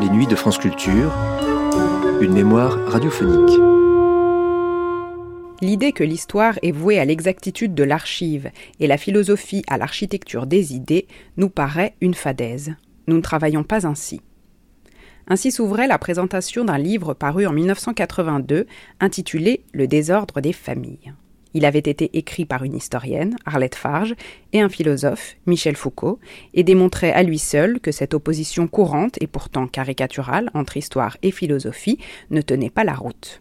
Les nuits de France Culture. Une mémoire radiophonique. L'idée que l'histoire est vouée à l'exactitude de l'archive et la philosophie à l'architecture des idées nous paraît une fadaise. Nous ne travaillons pas ainsi. Ainsi s'ouvrait la présentation d'un livre paru en 1982 intitulé Le désordre des familles. Il avait été écrit par une historienne, Arlette Farge, et un philosophe, Michel Foucault, et démontrait à lui seul que cette opposition courante et pourtant caricaturale entre histoire et philosophie ne tenait pas la route.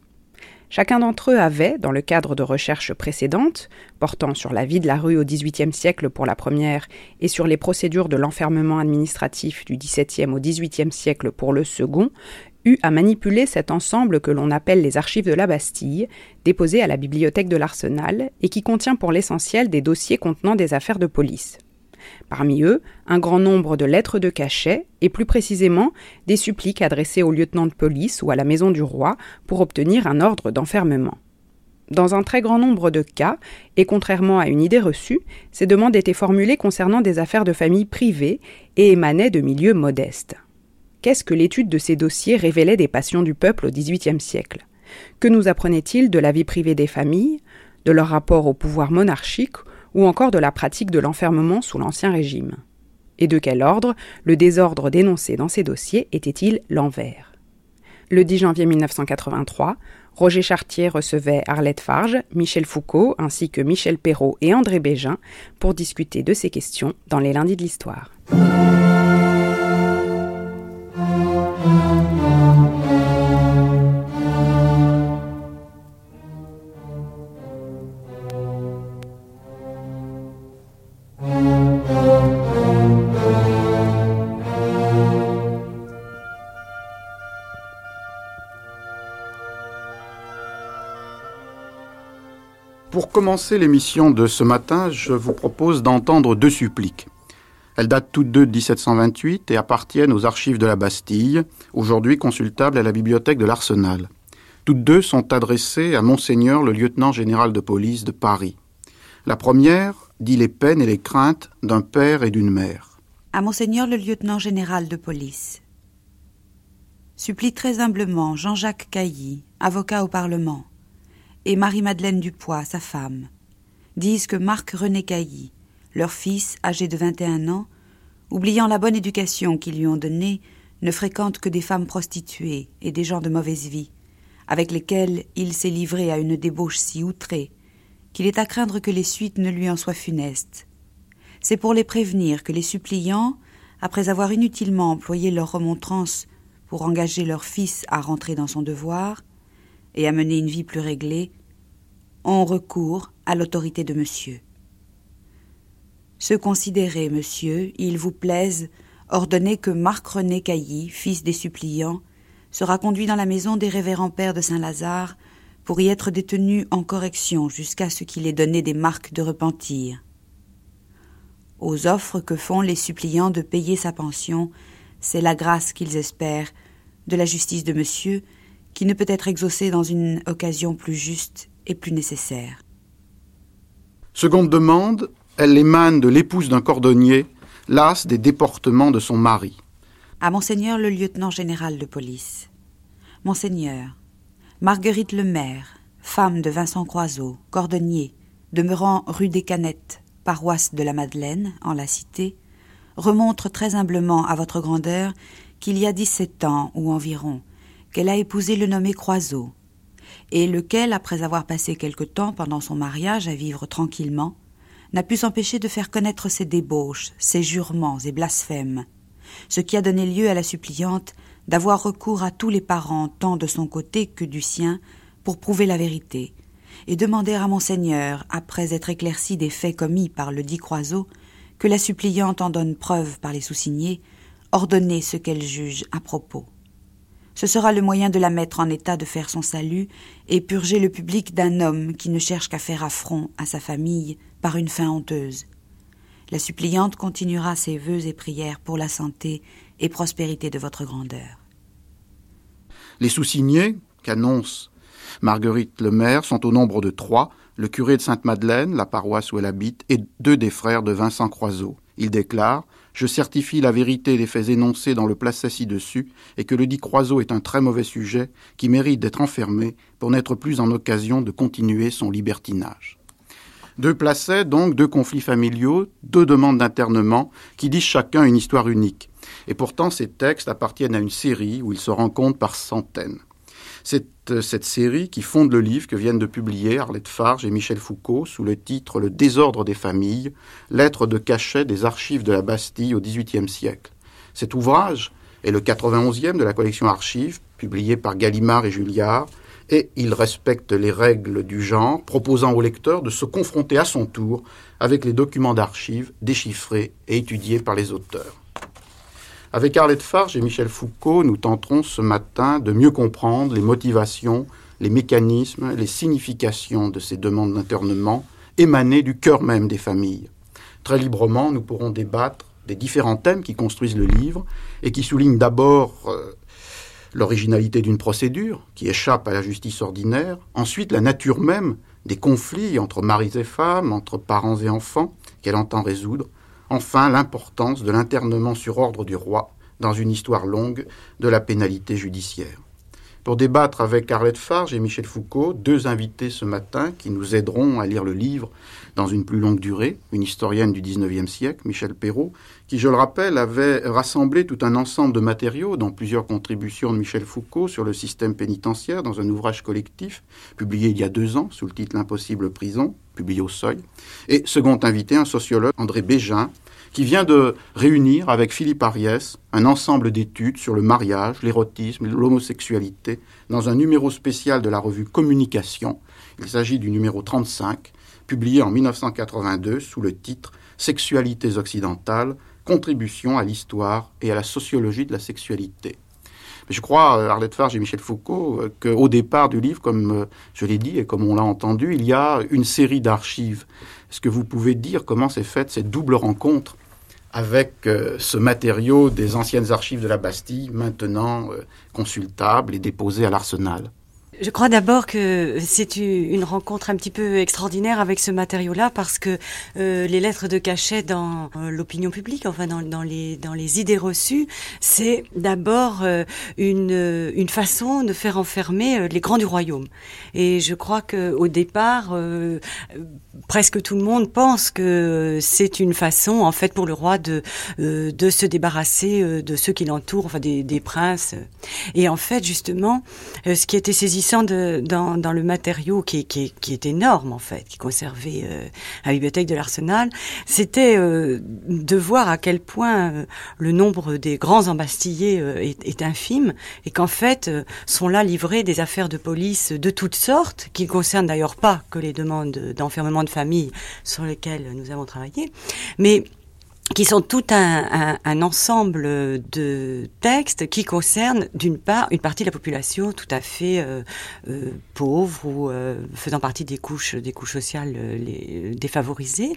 Chacun d'entre eux avait, dans le cadre de recherches précédentes, portant sur la vie de la rue au XVIIIe siècle pour la première et sur les procédures de l'enfermement administratif du XVIIe au XVIIIe siècle pour le second, eu à manipuler cet ensemble que l'on appelle les archives de la Bastille, déposées à la bibliothèque de l'Arsenal et qui contient pour l'essentiel des dossiers contenant des affaires de police. Parmi eux, un grand nombre de lettres de cachet et plus précisément des suppliques adressées au lieutenant de police ou à la maison du roi pour obtenir un ordre d'enfermement. Dans un très grand nombre de cas, et contrairement à une idée reçue, ces demandes étaient formulées concernant des affaires de famille privées et émanaient de milieux modestes. Qu'est-ce que l'étude de ces dossiers révélait des passions du peuple au XVIIIe siècle? Que nous apprenait-il de la vie privée des familles, de leur rapport au pouvoir monarchique ou encore de la pratique de l'enfermement sous l'Ancien Régime. Et de quel ordre le désordre dénoncé dans ces dossiers était-il l'envers? Le 10 janvier 1983, Roger Chartier recevait Arlette Farge, Michel Foucault ainsi que Michel Perrault et André Bégin pour discuter de ces questions dans les lundis de l'histoire. Commencer l'émission de ce matin, je vous propose d'entendre deux suppliques. Elles datent toutes deux de 1728 et appartiennent aux archives de la Bastille, aujourd'hui consultables à la bibliothèque de l'Arsenal. Toutes deux sont adressées à Monseigneur le lieutenant général de police de Paris. La première dit les peines et les craintes d'un père et d'une mère. À Monseigneur le lieutenant général de police. Supplie très humblement Jean-Jacques Cailly, avocat au Parlement et Marie-Madeleine Dupois, sa femme, disent que Marc-René Cailly, leur fils âgé de 21 ans, oubliant la bonne éducation qu'ils lui ont donnée, ne fréquente que des femmes prostituées et des gens de mauvaise vie, avec lesquels il s'est livré à une débauche si outrée qu'il est à craindre que les suites ne lui en soient funestes. C'est pour les prévenir que les suppliants, après avoir inutilement employé leur remontrance pour engager leur fils à rentrer dans son devoir, et à mener une vie plus réglée, ont recours à l'autorité de monsieur. Ce considéré, monsieur, il vous plaise, ordonnez que Marc-René Cailly, fils des suppliants, sera conduit dans la maison des révérends pères de Saint-Lazare pour y être détenu en correction jusqu'à ce qu'il ait donné des marques de repentir. Aux offres que font les suppliants de payer sa pension, c'est la grâce qu'ils espèrent de la justice de monsieur qui ne peut être exaucé dans une occasion plus juste et plus nécessaire. Seconde demande, elle émane de l'épouse d'un cordonnier, lasse des déportements de son mari. À Monseigneur le lieutenant général de police. Monseigneur, Marguerite Lemaire, femme de Vincent Croiseau, cordonnier, demeurant rue des Canettes, paroisse de la Madeleine, en la cité, remontre très humblement à votre grandeur qu'il y a dix-sept ans ou environ, qu'elle a épousé le nommé Croiseau, et lequel, après avoir passé quelque temps pendant son mariage à vivre tranquillement, n'a pu s'empêcher de faire connaître ses débauches, ses jurements et blasphèmes, ce qui a donné lieu à la suppliante d'avoir recours à tous les parents, tant de son côté que du sien, pour prouver la vérité, et demander à monseigneur, après être éclairci des faits commis par le dit Croiseau, que la suppliante en donne preuve par les sous-signés, ordonner ce qu'elle juge à propos. Ce sera le moyen de la mettre en état de faire son salut et purger le public d'un homme qui ne cherche qu'à faire affront à sa famille par une fin honteuse. La suppliante continuera ses vœux et prières pour la santé et prospérité de votre grandeur. Les sous-signés, qu'annonce Marguerite Lemaire, sont au nombre de trois, le curé de Sainte-Madeleine, la paroisse où elle habite, et deux des frères de Vincent Croiseau. Il déclare Je certifie la vérité des faits énoncés dans le placet ci-dessus, et que le dit Croiseau est un très mauvais sujet, qui mérite d'être enfermé pour n'être plus en occasion de continuer son libertinage. Deux placets, donc, deux conflits familiaux, deux demandes d'internement, qui disent chacun une histoire unique. Et pourtant, ces textes appartiennent à une série où ils se rencontrent par centaines. Cette série qui fonde le livre que viennent de publier Arlette Farge et Michel Foucault sous le titre Le désordre des familles, lettres de cachet des archives de la Bastille au XVIIIe siècle. Cet ouvrage est le 91e de la collection Archives, publié par Gallimard et Julliard, et il respecte les règles du genre, proposant au lecteur de se confronter à son tour avec les documents d'archives déchiffrés et étudiés par les auteurs. Avec Arlette Farge et Michel Foucault, nous tenterons ce matin de mieux comprendre les motivations, les mécanismes, les significations de ces demandes d'internement émanées du cœur même des familles. Très librement, nous pourrons débattre des différents thèmes qui construisent le livre et qui soulignent d'abord euh, l'originalité d'une procédure qui échappe à la justice ordinaire, ensuite la nature même des conflits entre maris et femmes, entre parents et enfants qu'elle entend résoudre, Enfin, l'importance de l'internement sur ordre du roi dans une histoire longue de la pénalité judiciaire. Pour débattre avec Arlette Farge et Michel Foucault, deux invités ce matin qui nous aideront à lire le livre dans une plus longue durée, une historienne du XIXe siècle, Michel Perrault, qui, je le rappelle, avait rassemblé tout un ensemble de matériaux, dont plusieurs contributions de Michel Foucault sur le système pénitentiaire dans un ouvrage collectif publié il y a deux ans sous le titre L'impossible prison, publié au Seuil, et second invité, un sociologue, André Bégin, qui vient de réunir avec Philippe Ariès un ensemble d'études sur le mariage, l'érotisme, l'homosexualité dans un numéro spécial de la revue Communication. Il s'agit du numéro 35, publié en 1982 sous le titre Sexualités occidentales, contribution à l'histoire et à la sociologie de la sexualité. je crois, euh, Arlette Farge et Michel Foucault, euh, qu'au départ du livre, comme euh, je l'ai dit et comme on l'a entendu, il y a une série d'archives. Est-ce que vous pouvez dire comment s'est faite cette double rencontre avec ce matériau des anciennes archives de la Bastille, maintenant consultable et déposé à l'arsenal? Je crois d'abord que c'est une rencontre un petit peu extraordinaire avec ce matériau-là parce que euh, les lettres de cachet dans euh, l'opinion publique, enfin dans, les, dans les idées reçues, c'est d'abord euh, une, une façon de faire enfermer les grands du royaume. Et je crois que au départ, presque tout le monde pense que c'est une façon, en fait, pour le roi de, de se débarrasser de ceux qui l'entourent, enfin des, des princes. Et en fait, justement, ce qui était saisissant dans, le matériau qui, est énorme en fait, qui conservé euh, à la bibliothèque de l'Arsenal, c'était euh, de voir à quel point euh, le nombre des grands embastillés est, est, infime et qu'en fait sont là livrées des affaires de police de toutes sortes, qui ne concernent d'ailleurs pas que les demandes d'enfermement de famille sur lesquelles nous avons travaillé, mais qui sont tout un, un, ensemble de textes qui concernent d'une part une partie de la population tout à fait euh, euh, pauvre ou euh, faisant partie des couches des couches sociales les défavorisées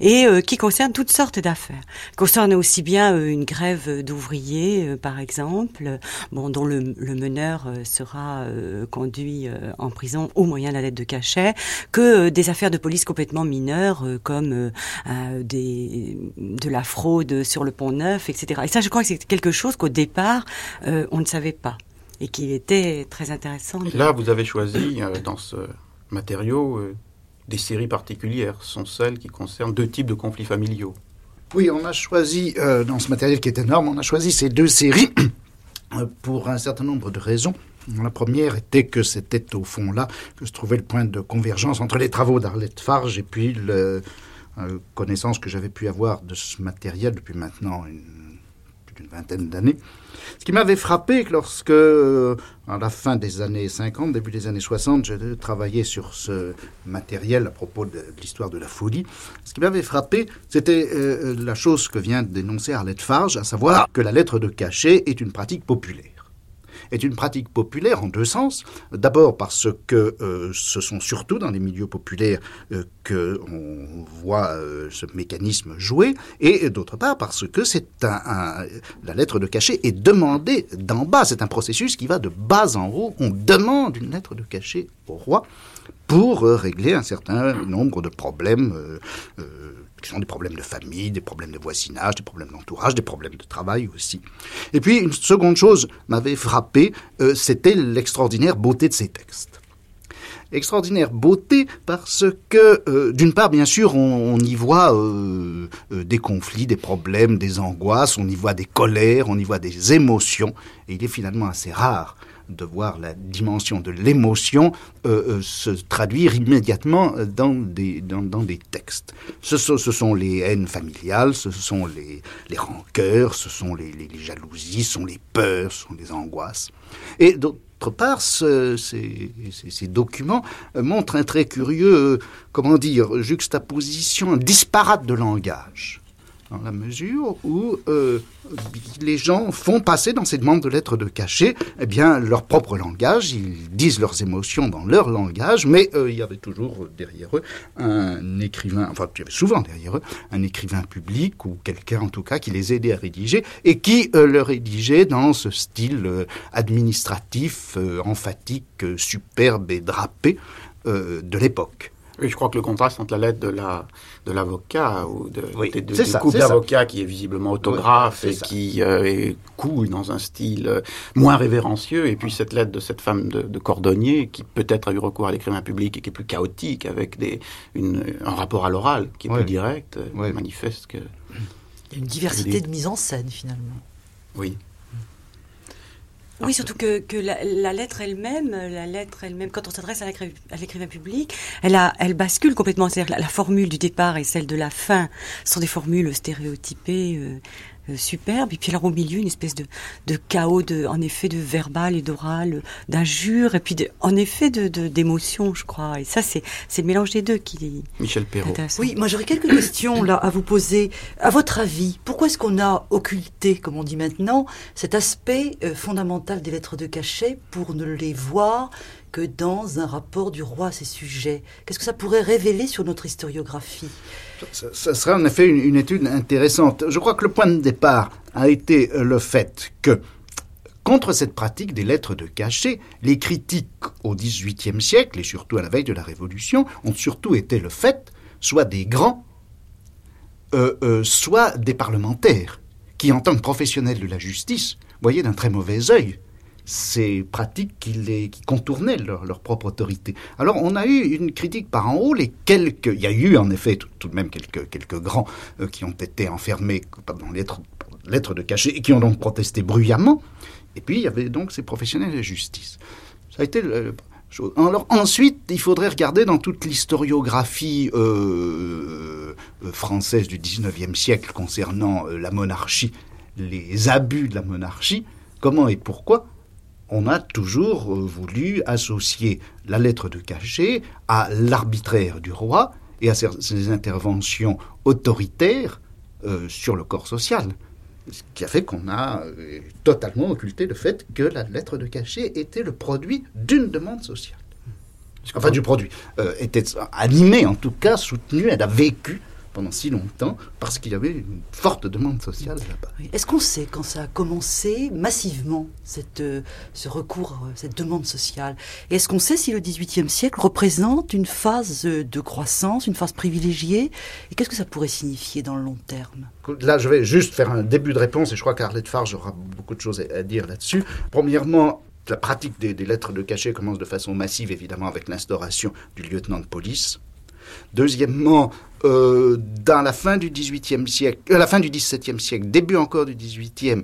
et qui concernent toutes sortes d'affaires. Concerne aussi bien une grève d'ouvriers par exemple, bon dont le, le meneur sera conduit en prison au moyen de la lettre de cachet, que des affaires de police complètement mineures comme des de la fraude sur le pont neuf, etc. Et ça, je crois que c'est quelque chose qu'au départ, euh, on ne savait pas et qui était très intéressant. Là, vous avez choisi euh, dans ce matériau euh, des séries particulières. Ce sont celles qui concernent deux types de conflits familiaux. Oui, on a choisi, dans ce matériel qui est énorme, on a choisi ces deux séries pour un certain nombre de raisons. La première était que c'était au fond là que se trouvait le point de convergence entre les travaux d'Arlette Farge et puis le, euh, connaissance que j'avais pu avoir de ce matériel depuis maintenant une, plus d'une vingtaine d'années. Ce qui m'avait frappé lorsque, euh, à la fin des années 50, début des années 60, j'ai travaillé sur ce matériel à propos de, l'histoire de la folie, ce qui m'avait frappé, c'était euh, la chose que vient dénoncer Arlette Farge, à savoir que la lettre de cachet est une pratique populaire est une pratique populaire en deux sens. D'abord parce que euh, ce sont surtout dans les milieux populaires euh, que on voit euh, ce mécanisme jouer, et d'autre part parce que c'est un, la lettre de cachet est demandée d'en bas. C'est un processus qui va de bas en haut. On demande une lettre de cachet au roi pour régler un certain nombre de problèmes qui sont des problèmes de famille, des problèmes de voisinage, des problèmes d'entourage, des problèmes de travail aussi. Et puis une seconde chose m'avait frappé, euh, c'était l'extraordinaire beauté de ces textes. Extraordinaire beauté parce que, euh, d'une part, bien sûr, on, y voit euh, des conflits, des problèmes, des angoisses, on y voit des colères, on y voit des émotions, et il est finalement assez rare de voir la dimension de l'émotion euh, euh, se traduire immédiatement dans des, dans, des textes. Ce sont, les haines familiales, ce sont les, rancœurs, ce sont les, les, jalousies, ce sont les peurs, ce sont les angoisses. Et d'autre part, ces, ces, documents montrent un très curieux, comment dire, juxtaposition, un disparate de langage dans la mesure où euh, les gens font passer dans ces demandes de lettres de cachet eh bien, leur propre langage, ils disent leurs émotions dans leur langage, mais euh, il y avait toujours derrière eux un écrivain, enfin il y avait souvent derrière eux un écrivain public ou quelqu'un en tout cas qui les aidait à rédiger et qui euh, le rédigeait dans ce style administratif, emphatique, superbe et drapé de l'époque. Oui, je crois que le contraste entre la lettre de la de l'avocat ou de, de, couple d'avocat qui est visiblement autographe et qui euh, est cool dans un style euh, moins révérencieux, et puis cette lettre de cette femme de, cordonnier qui peut-être a eu recours à l'écrivain public et qui est plus chaotique avec des une, un rapport à l'oral qui est plus direct, euh, manifeste que il y a une diversité de mise en scène finalement. Oui. Oui, surtout que, que la, lettre elle-même, la lettre elle-même, quand on s'adresse à l'écrivain public, elle, a, elle bascule complètement. C'est-à-dire la, la, formule du départ et celle de la fin sont des formules stéréotypées. Euh, euh, superbe. Et puis alors au milieu, une espèce de, de chaos, de, en effet, de verbal et d'oral, d'injures, et puis de, en effet de d'émotions, je crois. Et ça, c'est c'est le mélange des deux qui. Michel Perrault. Oui, moi j'aurais quelques questions là à vous poser. À votre avis, pourquoi est-ce qu'on a occulté, comme on dit maintenant, cet aspect euh, fondamental des lettres de cachet pour ne les voir que dans un rapport du roi à ses sujets Qu'est-ce que ça pourrait révéler sur notre historiographie? Ça, serait en effet une, étude intéressante. Je crois que le point de départ a été euh, le fait que, contre cette pratique des lettres de cachet, les critiques au XVIIIe siècle, et surtout à la veille de la Révolution, ont surtout été le fait soit des grands, euh, euh, soit des parlementaires, qui, en tant que professionnels de la justice, voyaient d'un très mauvais œil ces pratiques qui, contournaient leur, propre autorité. Alors on a eu une critique par en haut, les quelques, il y a eu en effet tout, de même quelques, quelques grands euh, qui ont été enfermés dans lettres, lettres de cachet et qui ont donc protesté bruyamment. Et puis il y avait donc ces professionnels de justice. Ça a été le, chose. Alors ensuite, il faudrait regarder dans toute l'historiographie euh, euh, française du 19e siècle concernant la monarchie, les abus de la monarchie, comment et pourquoi on a toujours euh, voulu associer la lettre de cachet à l'arbitraire du roi et à ses interventions autoritaires euh, sur le corps social. Ce qui a fait qu'on a euh, totalement occulté le fait que la lettre de cachet était le produit d'une demande sociale. Enfin, du produit. était animée, en tout cas, soutenue, elle a vécu pendant si longtemps parce qu'il y avait une forte demande sociale là-bas. Est-ce qu'on sait quand ça a commencé massivement, cette, euh, ce recours, euh, cette demande sociale? Et est-ce qu'on sait si le XVIIIe siècle représente une phase de croissance, une phase privilégiée? Et qu'est-ce que ça pourrait signifier dans le long terme? Là, je vais juste faire un début de réponse et je crois qu'Arlette Farge aura beaucoup de choses à dire là-dessus. Premièrement, la pratique des, des, lettres de cachet commence de façon massive, évidemment, avec l'instauration du lieutenant de police. Deuxièmement, euh, dans la fin du XVIIIe siècle, euh, la fin du XVIIe siècle, début encore du XVIIIe,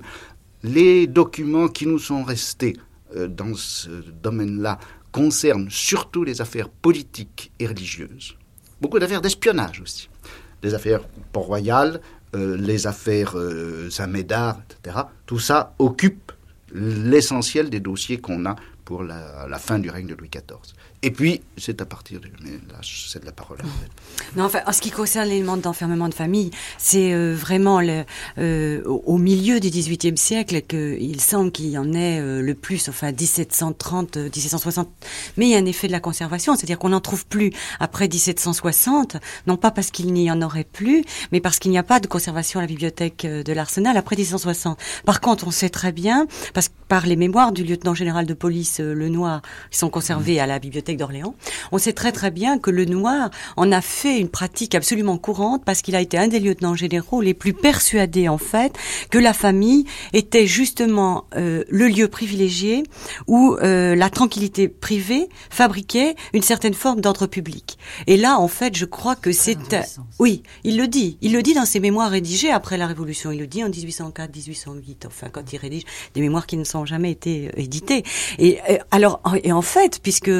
les documents qui nous sont restés euh, dans ce domaine-là concernent surtout les affaires politiques et religieuses. Beaucoup d'affaires d'espionnage aussi. Les affaires Port-Royal, les affaires Saint-Médard, etc. Tout ça occupe l'essentiel des dossiers qu'on a pour la, fin du règne de Louis XIV. Et puis, c'est à partir de... Mais là, c'est de la parole. Non, enfin, en ce qui concerne l'élément d'enfermement de famille, c'est euh, vraiment euh, au milieu du XVIIIe siècle qu'il semble qu'il y en ait euh, le plus, enfin 1730, 1760. Mais il y a un effet de la conservation, c'est-à-dire qu'on n'en trouve plus après 1760, non pas parce qu'il n'y en aurait plus, mais parce qu'il n'y a pas de conservation à la bibliothèque de l'Arsenal après 1760. Par contre, on sait très bien, parce par les mémoires du lieutenant général de police Le Noir, qui sont conservées à la bibliothèque d'Orléans, on sait très très bien que Le Noir en a fait une pratique absolument courante parce qu'il a été un des lieutenants généraux les plus persuadés en fait que la famille était justement euh, le lieu privilégié où euh, la tranquillité privée fabriquait une certaine forme d'ordre public. Et là, en fait, je crois que c'est oui, il le dit, il le dit dans ses mémoires rédigées après la Révolution. Il le dit en 1804, 1808, enfin quand il rédige des mémoires qui ne sont jamais été éditées. Et alors, et en fait, puisque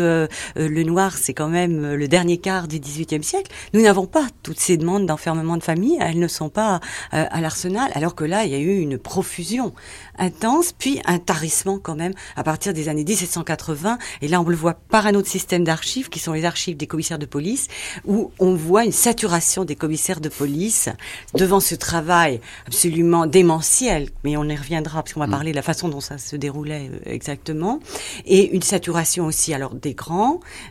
le noir c'est quand même le dernier quart du XVIIIe siècle, nous n'avons pas toutes ces demandes d'enfermement de famille, elles ne sont pas euh, à l'arsenal, alors que là, il y a eu une profusion intense, puis un tarissement quand même à partir des années 1780. Et là, on le voit par un autre système d'archives, qui sont les archives des commissaires de police, où on voit une saturation des commissaires de police devant ce travail absolument démentiel, mais on y reviendra, parce qu'on va mm. parler de la façon dont ça se déroulait euh, exactement, et une saturation aussi alors des grands,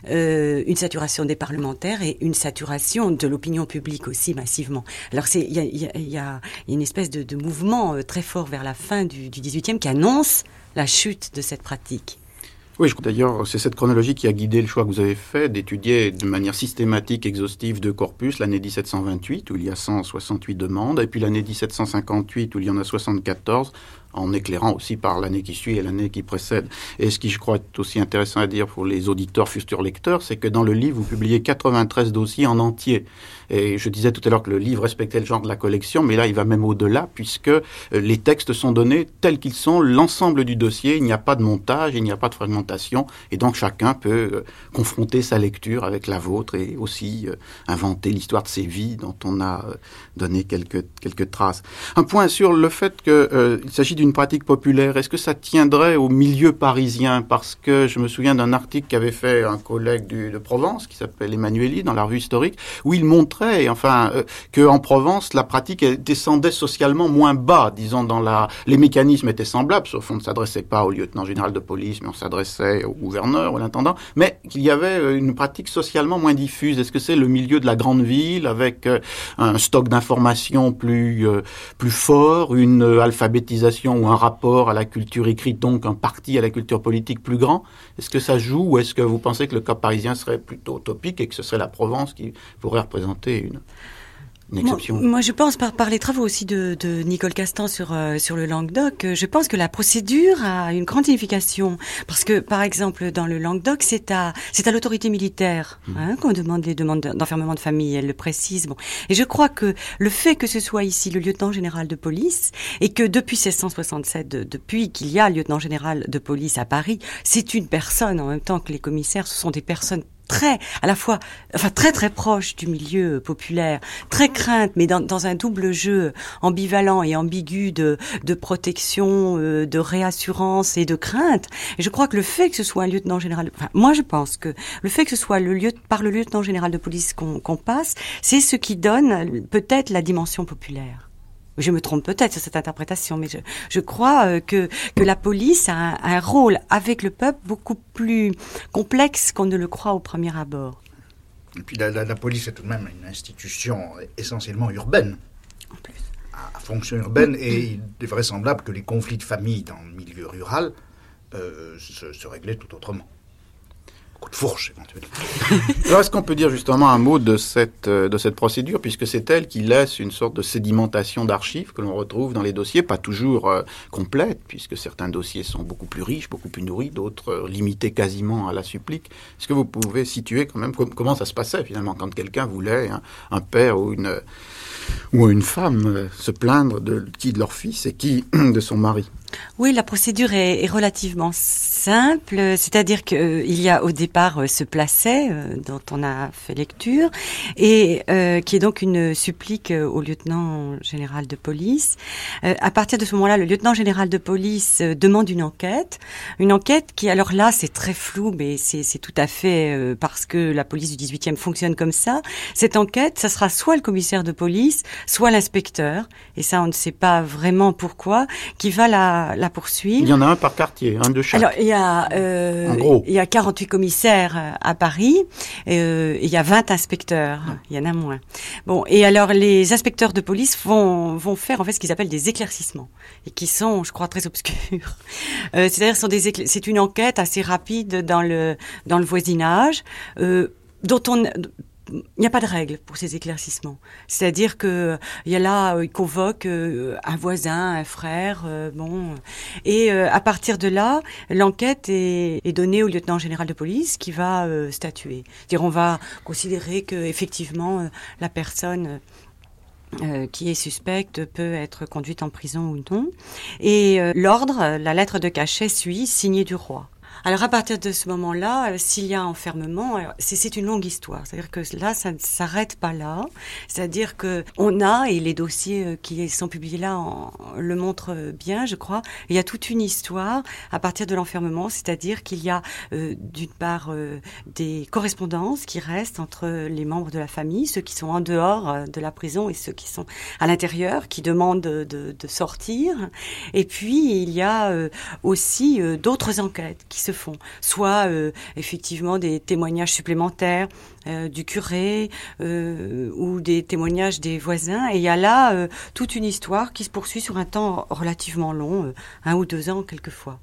euh, une saturation des parlementaires et une saturation de l'opinion publique aussi massivement. Alors il y a, une espèce de, de mouvement euh, très fort vers la fin du, du 18e qui annonce la chute de cette pratique. Oui, d'ailleurs, c'est cette chronologie qui a guidé le choix que vous avez fait d'étudier de manière systématique, exhaustive, deux corpus, l'année 1728, où il y a 168 demandes, et puis l'année 1758, où il y en a 74, en éclairant aussi par l'année qui suit et l'année qui précède. Et ce qui, je crois, est aussi intéressant à dire pour les auditeurs, futurs lecteurs, c'est que dans le livre, vous publiez 93 dossiers en entier. Et je disais tout à l'heure que le livre respectait le genre de la collection, mais là, il va même au-delà, puisque euh, les textes sont donnés tels qu'ils sont, l'ensemble du dossier, il n'y a pas de montage, il n'y a pas de fragmentation, et donc chacun peut euh, confronter sa lecture avec la vôtre et aussi euh, inventer l'histoire de ses vies dont on a donné quelques, quelques traces. Un point sur le fait qu'il s'agit d'une pratique populaire, est-ce que ça tiendrait au milieu parisien? Parce que je me souviens d'un article qu'avait fait un collègue du, de Provence, qui s'appelle Emmanueli, dans la revue historique, où il montre enfin, euh, que en Provence, la pratique descendait socialement moins bas, disons, dans la, les mécanismes étaient semblables, sauf qu'on ne s'adressait pas au lieutenant général de police, mais on s'adressait au gouverneur, ou à l'intendant, mais qu'il y avait euh, une pratique socialement moins diffuse. Est-ce que c'est le milieu de la grande ville avec euh, un stock d'informations plus plus fort, une alphabétisation ou un rapport à la culture écrite, donc un parti à la culture politique plus grand Est-ce que ça joue ou est-ce que vous pensez que le cas parisien serait plutôt utopique et que ce serait la Provence qui pourrait représenter une, moi, je pense par, par les travaux aussi de, de Nicole Castan sur euh, sur le Languedoc, euh, je pense que la procédure a une grande signification parce que par exemple dans le Languedoc, c'est à c'est à l'autorité militaire mmh. hein, qu'on demande les demandes d'enfermement de famille. Elle le précise. Bon, et je crois que le fait que ce soit ici le lieutenant général de police et que depuis 1667, depuis qu'il y a lieutenant général de police à Paris, c'est une personne en même temps que les commissaires. Ce sont des personnes très, à la fois, enfin très très proche du milieu populaire, très crainte, mais dans, dans un double jeu ambivalent et ambigu de, de protection, euh, de réassurance et de crainte. Et je crois que le fait que ce soit un lieutenant général, enfin moi je pense que le fait que ce soit le lieu, par le lieutenant général de police qu'on passe, c'est ce qui donne peut-être la dimension populaire. Je me trompe peut-être sur cette interprétation, mais je, je crois euh, que, que la police a un, un, rôle avec le peuple beaucoup plus complexe qu'on ne le croit au premier abord. Et puis la, la, la police est tout de même une institution essentiellement urbaine. En plus. À, à fonction urbaine, et il est vraisemblable que les conflits de famille dans le milieu rural euh, se, se réglaient tout autrement coup de fourche éventuellement. Alors est-ce qu'on peut dire justement un mot de cette, euh, de cette procédure, puisque c'est elle qui laisse une sorte de sédimentation d'archives que l'on retrouve dans les dossiers, pas toujours euh, complètes, puisque certains dossiers sont beaucoup plus riches, beaucoup plus nourris, d'autres euh, limités quasiment à la supplique. Est-ce que vous pouvez situer quand même com comment ça se passait finalement quand quelqu'un voulait, un, un père ou une, ou une femme, euh, se plaindre de qui de leur fils et qui de son mari? Oui, la procédure est, est relativement simple, c'est-à-dire qu'il y a au départ se plaçait, dont on a fait lecture, et qui est donc une supplique au lieutenant général de police. à partir de ce moment-là, le lieutenant général de police demande une enquête, une enquête qui, alors là, c'est très flou, mais c'est tout à fait parce que la police du 18e fonctionne comme ça. Cette enquête, ça sera soit le commissaire de police, soit l'inspecteur, et ça, on ne sait pas vraiment pourquoi, qui va la, la poursuivre. Il y en a un par quartier, un de chaque. Alors, il y a, euh, il y a 48 commissaires euh, à Paris, euh, il y a 20 inspecteurs, il y en a moins. Bon, et alors les inspecteurs de police vont, vont faire en fait ce qu'ils appellent des éclaircissements, et qui sont, je crois, très obscurs. Euh, C'est-à-dire, c'est une enquête assez rapide dans le, dans le voisinage, dont on il n'y a pas de règle pour ces éclaircissements. C'est-à-dire que il y a là, euh, il convoque euh, un voisin, un frère, euh, bon, et à partir de là, l'enquête est, donnée au lieutenant général de police qui va statuer. Dire, on va considérer que effectivement la personne qui est suspecte peut être conduite en prison ou non. Et l'ordre, la lettre de cachet suit, signée du roi. Alors à partir de ce moment-là, euh, s'il y a enfermement, c'est une longue histoire. C'est-à-dire que là, ça ne s'arrête pas là. C'est-à-dire que on a et les dossiers euh, qui sont publiés là le montrent bien, je crois. Il y a toute une histoire à partir de l'enfermement, c'est-à-dire qu'il y a euh, d'une part des correspondances qui restent entre les membres de la famille, ceux qui sont en dehors de la prison et ceux qui sont à l'intérieur, qui demandent de, de, sortir. Et puis il y a aussi d'autres enquêtes qui se font, soit euh, effectivement des témoignages supplémentaires euh, du curé euh, ou des témoignages des voisins. Et il y a là toute une histoire qui se poursuit sur un temps relativement long, un ou deux ans quelquefois.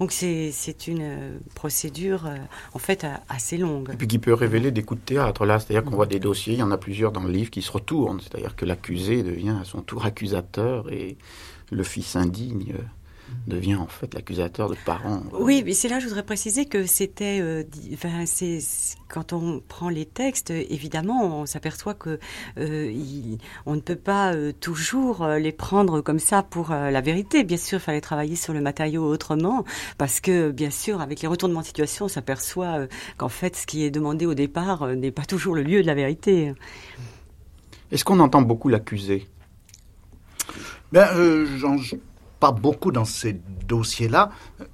Donc c'est une procédure en fait assez longue. Et puis qui peut révéler des coups de théâtre là, c'est-à-dire qu'on voit des dossiers, il y en a plusieurs dans le livre qui se retournent, c'est-à-dire que l'accusé devient à son tour accusateur et le fils indigne devient en fait l'accusateur de parents. Oui, mais c'est là que je voudrais préciser que c'était, euh, enfin, c'est quand on prend les textes, évidemment, on s'aperçoit que euh, on ne peut pas euh, toujours les prendre comme ça pour la vérité. Bien sûr, il fallait travailler sur le matériau autrement, parce que bien sûr, avec les retournements de situation, on s'aperçoit qu'en fait, ce qui est demandé au départ n'est pas toujours le lieu de la vérité. Est-ce qu'on entend beaucoup l'accusé? Ben, beaucoup dans ces dossiers-là.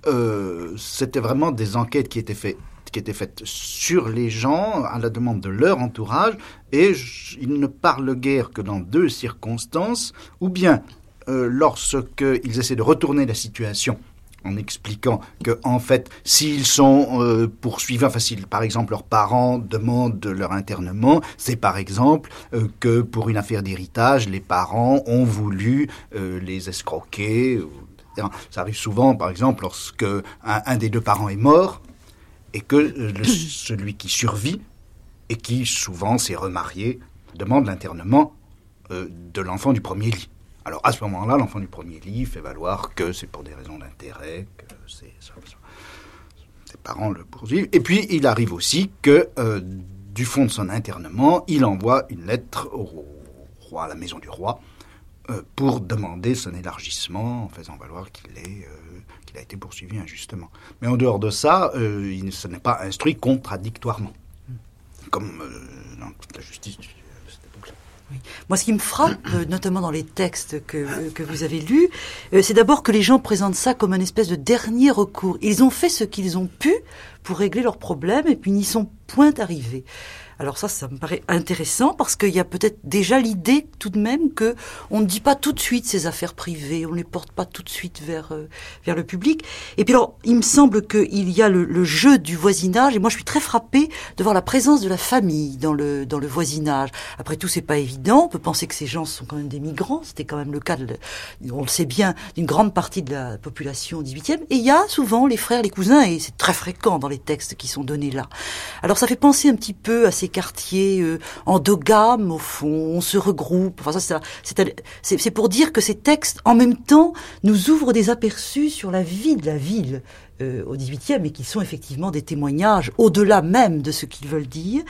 Euh, c'était vraiment des enquêtes qui étaient faites qui étaient faites sur les gens, à la demande de leur entourage, et ils ne parlent guère que dans deux circonstances, ou bien euh, lorsqu'ils essaient de retourner la situation en expliquant que en fait, s'ils sont euh, poursuivis, enfin si par exemple leurs parents demandent leur internement, c'est par exemple euh, que pour une affaire d'héritage, les parents ont voulu euh, les escroquer. Ça arrive souvent, par exemple, lorsque un, des deux parents est mort et que celui qui survit et qui souvent s'est remarié demande l'internement de l'enfant du premier lit. Alors à ce moment-là, l'enfant du premier lit fait valoir que c'est pour des raisons d'intérêt, que ses parents le poursuivent. Et puis il arrive aussi que euh, du fond de son internement, il envoie une lettre au roi, à la maison du roi, euh, pour demander son élargissement en faisant valoir qu'il est euh, qu'il a été poursuivi injustement. Mais en dehors de ça, il, ce n'est pas instruit contradictoirement, comme dans toute la justice moi, ce qui me frappe, euh, notamment dans les textes que, euh, que vous avez lus, euh, c'est d'abord que les gens présentent ça comme un espèce de dernier recours. Ils ont fait ce qu'ils ont pu pour régler leurs problèmes et puis n'y sont point arrivés. Alors ça, ça me paraît intéressant parce qu'il y a peut-être déjà l'idée tout de même que on ne dit pas tout de suite ces affaires privées, on ne les porte pas tout de suite vers euh, vers le public. Et puis alors, il me semble qu'il y a le, jeu du voisinage et moi je suis très frappée de voir la présence de la famille dans le dans le voisinage. Après tout, c'est pas évident. On peut penser que ces gens sont quand même des migrants. C'était quand même le cas, de, on le sait bien, d'une grande partie de la population 18e. Et il y a souvent les frères, les cousins et c'est très fréquent dans les textes qui sont donnés là. Alors ça fait penser un petit peu à ces quartiers euh, endogames au fond, on se regroupe. Enfin ça, c'est pour dire que ces textes, en même temps, nous ouvrent des aperçus sur la vie de la ville. Euh, au XVIIIe et qui sont effectivement des témoignages au-delà même de ce qu'ils veulent dire.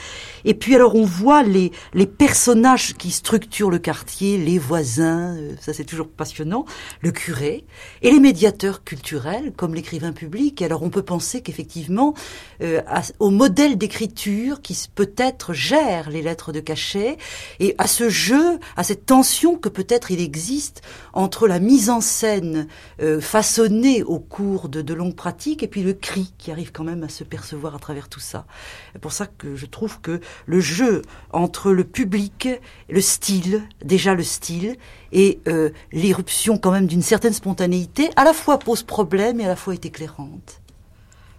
Et puis alors on voit les, les personnages qui structurent le quartier, les voisins, euh, ça c'est toujours passionnant, le curé, et les médiateurs culturels comme l'écrivain public. Alors on peut penser qu'effectivement euh, au modèle d'écriture qui peut-être gère les lettres de cachet et à ce jeu, à cette tension que peut-être il existe entre la mise en scène façonnée au cours de, de longues pratiques et puis le cri qui arrive quand même à se percevoir à travers tout ça. C'est pour ça que je trouve que le jeu entre le public, le style, déjà le style, et euh, l'irruption quand même d'une certaine spontanéité, à la fois pose problème et à la fois est éclairante.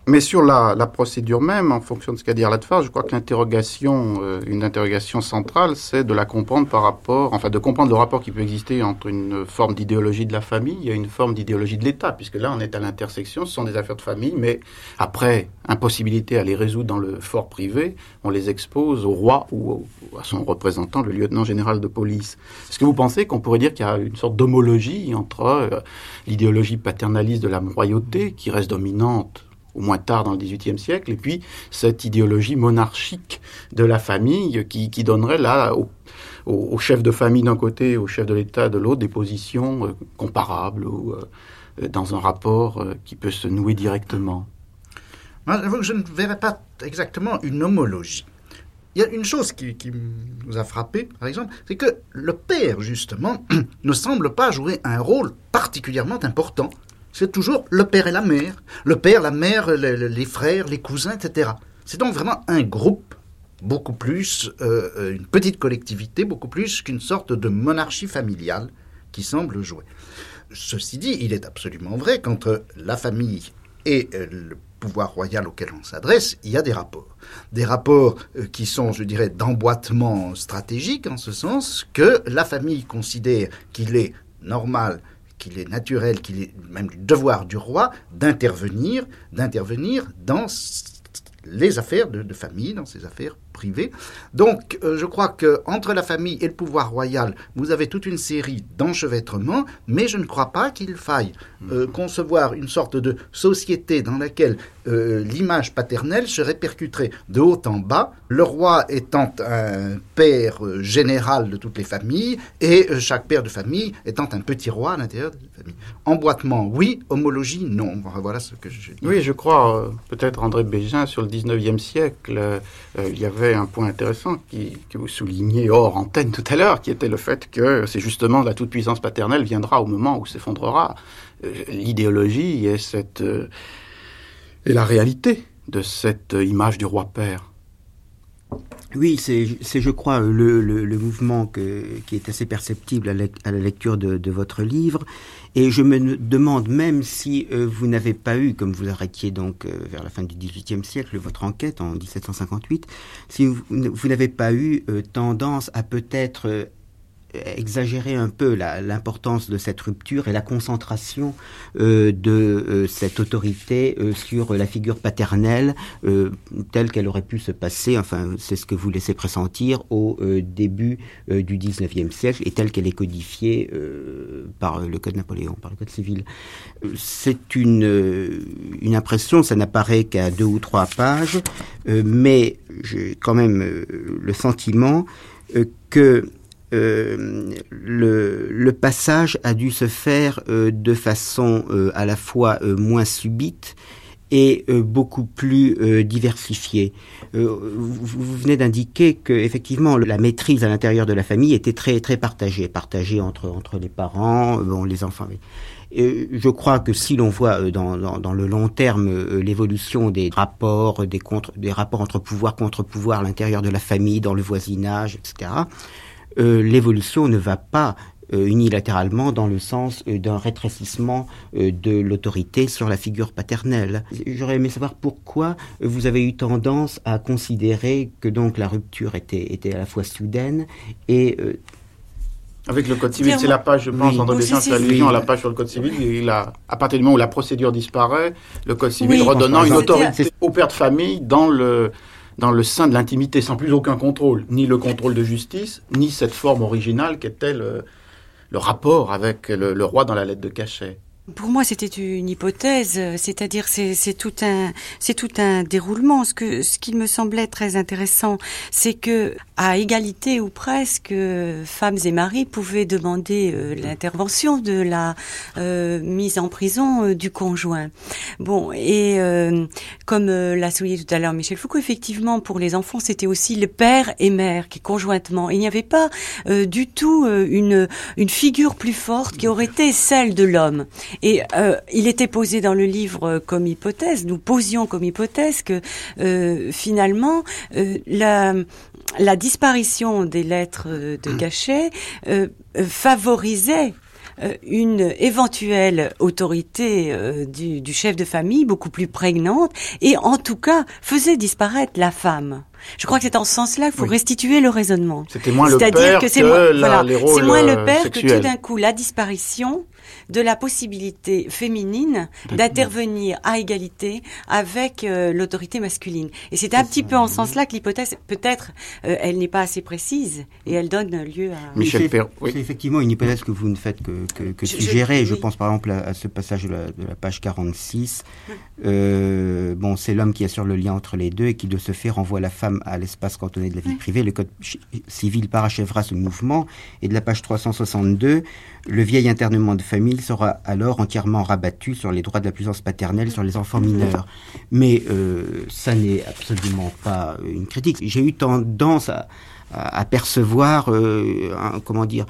Mais sur la, procédure même, en fonction de ce qu'a dit Latfar, je crois que l'interrogation, euh, une interrogation centrale, c'est de la comprendre par rapport, enfin de comprendre le rapport qui peut exister entre une forme d'idéologie de la famille et une forme d'idéologie de l'État, puisque là on est à l'intersection, ce sont des affaires de famille, mais après impossibilité à les résoudre dans le fort privé, on les expose au roi ou à son représentant, le lieutenant général de police. Est-ce que vous pensez qu'on pourrait dire qu'il y a une sorte d'homologie entre euh, l'idéologie paternaliste de la royauté, qui reste dominante au moins tard dans le XVIIIe siècle, et puis cette idéologie monarchique de la famille qui, donnerait là au, chef de famille d'un côté, au chef de l'État de l'autre, des positions euh, comparables ou euh, dans un rapport euh, qui peut se nouer directement. je ne verrais pas exactement une homologie. Il y a une chose qui, qui nous a frappé, par exemple, c'est que le père, justement, ne semble pas jouer un rôle particulièrement important c'est toujours le père et la mère. Le père, la mère, les, frères, les cousins, etc. C'est donc vraiment un groupe, beaucoup plus, euh, euh, une petite collectivité, beaucoup plus qu'une sorte de monarchie familiale qui semble jouer. Ceci dit, il est absolument vrai qu'entre la famille et euh, le pouvoir royal auquel on s'adresse, il y a des rapports. Des rapports qui sont, je dirais, d'emboîtement stratégique, en ce sens que la famille considère qu'il est normal qu'il est naturel, qu'il est même du devoir du roi d'intervenir, d'intervenir dans les affaires de, famille, dans ses affaires privées. Donc, euh, je crois que entre la famille et le pouvoir royal, vous avez toute une série d'enchevêtrements, mais je ne crois pas qu'il faille euh, mhm. concevoir une sorte de société dans laquelle euh, l'image paternelle se répercuterait de haut en bas, le roi étant un père général de toutes les familles et chaque père de famille étant un petit roi à l'intérieur de la famille. Emboîtement, oui, homologie, non. Voilà ce que je dis. Oui, je crois, peut-être André Bégin, sur le 19e siècle, il y avait un point intéressant qui, que vous soulignez hors antenne tout à l'heure, qui était le fait que c'est justement la toute-puissance paternelle viendra au moment où s'effondrera euh, l'idéologie et, cette, euh, et la réalité de cette image du roi-père. Oui, c'est, je crois, le, le, mouvement que, qui est assez perceptible à la, lecture de, votre livre. Et je me demande même si euh, vous n'avez pas eu, comme vous arrêtiez donc euh, vers la fin du XVIIIe siècle votre enquête en 1758, si vous, n'avez pas eu euh, tendance à peut-être exagérer un peu l'importance de cette rupture et la concentration euh, de euh, cette autorité euh, sur la figure paternelle telle qu'elle aurait pu se passer, enfin c'est ce que vous laissez pressentir au début du 19e siècle et telle qu'elle est codifiée par le Code Napoléon, par le Code civil. C'est une, une impression, ça n'apparaît qu'à deux ou trois pages, mais j'ai quand même le sentiment que euh, le, le, passage a dû se faire euh, de façon euh, à la fois moins subite et beaucoup plus diversifiée. Vous, vous, venez d'indiquer que effectivement la maîtrise à l'intérieur de la famille était très très partagée, partagée entre entre les parents, bon les enfants. Et je crois que si l'on voit dans, dans, dans, le long terme l'évolution des rapports, des, contre, des rapports entre pouvoir contre pouvoir à l'intérieur de la famille, dans le voisinage, etc., euh, l'évolution ne va pas euh, unilatéralement dans le sens euh, d'un rétrécissement de l'autorité sur la figure paternelle. J'aurais aimé savoir pourquoi vous avez eu tendance à considérer que donc la rupture était, était à la fois soudaine et avec le Code civil, c'est la page, je pense, André Bessant fait allusion à la page sur le Code civil. Il a, à partir du moment où la procédure disparaît, le Code civil redonnant une autorité au père de famille dans le, dans le sein de l'intimité, sans plus aucun contrôle, ni le contrôle de justice, ni cette forme originale qu'était le, le rapport avec le, roi dans la lettre de cachet. Pour moi, c'était une hypothèse, c'est-à-dire c'est tout un c'est tout un déroulement. Ce que ce qui me semblait très intéressant, c'est que à égalité ou presque, femmes et maris pouvaient demander euh, l'intervention de la euh, mise en prison euh, du conjoint. Bon, et comme l'a souligné tout à l'heure Michel Foucault, effectivement, pour les enfants, c'était aussi le père et mère qui conjointement. Il n'y avait pas du tout une une figure plus forte qui aurait été celle de l'homme. Et euh, il était posé dans le livre comme hypothèse, nous posions comme hypothèse que euh, finalement euh, la, la disparition des lettres de cachet favorisait une éventuelle autorité du, du, chef de famille beaucoup plus prégnante et en tout cas faisait disparaître la femme. Je crois que c'est en ce sens-là qu'il faut restituer le raisonnement. C'était moins le père que, c'est moins, voilà, c'est moins le père que tout d'un coup la disparition de la possibilité féminine d'intervenir à égalité avec euh, l'autorité masculine. Et c'est un petit peu en ce sens-là que l'hypothèse, peut-être, euh, elle n'est pas assez précise et elle donne lieu à... Michel C'est effectivement une hypothèse que vous ne faites que, que, que suggérer. Je, pense par exemple à, ce passage de la, page 46. Euh, bon, c'est l'homme qui assure le lien entre les deux et qui de ce fait renvoie la femme à l'espace cantonné de la vie privée. Le code civil parachèvera ce mouvement. Et de la page 362, le vieil internement de famille sera alors entièrement rabattu sur les droits de la puissance paternelle sur les enfants mineurs. Mais euh, ça n'est absolument pas une critique. J'ai eu tendance à, à, percevoir, euh, comment dire,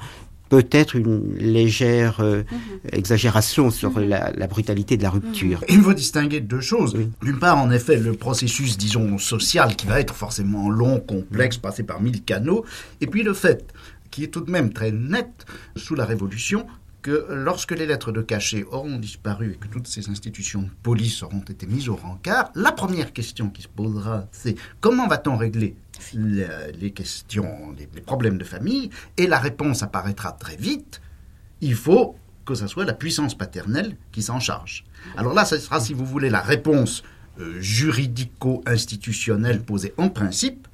peut-être une légère euh, mhm. exagération sur mhm. la, brutalité de la rupture. Il faut distinguer deux choses. D'une part, en effet, le processus, disons, social qui va être forcément long, complexe, passé par mille canaux, et puis le fait qui est tout de même très net sous la Révolution, que lorsque les lettres de cachet auront disparu et que toutes ces institutions de police auront été mises au rencard, la première question qui se posera, c'est comment va-t-on régler les questions, les, problèmes de famille? Et la réponse apparaîtra très vite. Il faut que ce soit la puissance paternelle qui s'en charge. Alors là, ce sera, si vous voulez, la réponse euh, juridico-institutionnelle posée en principe,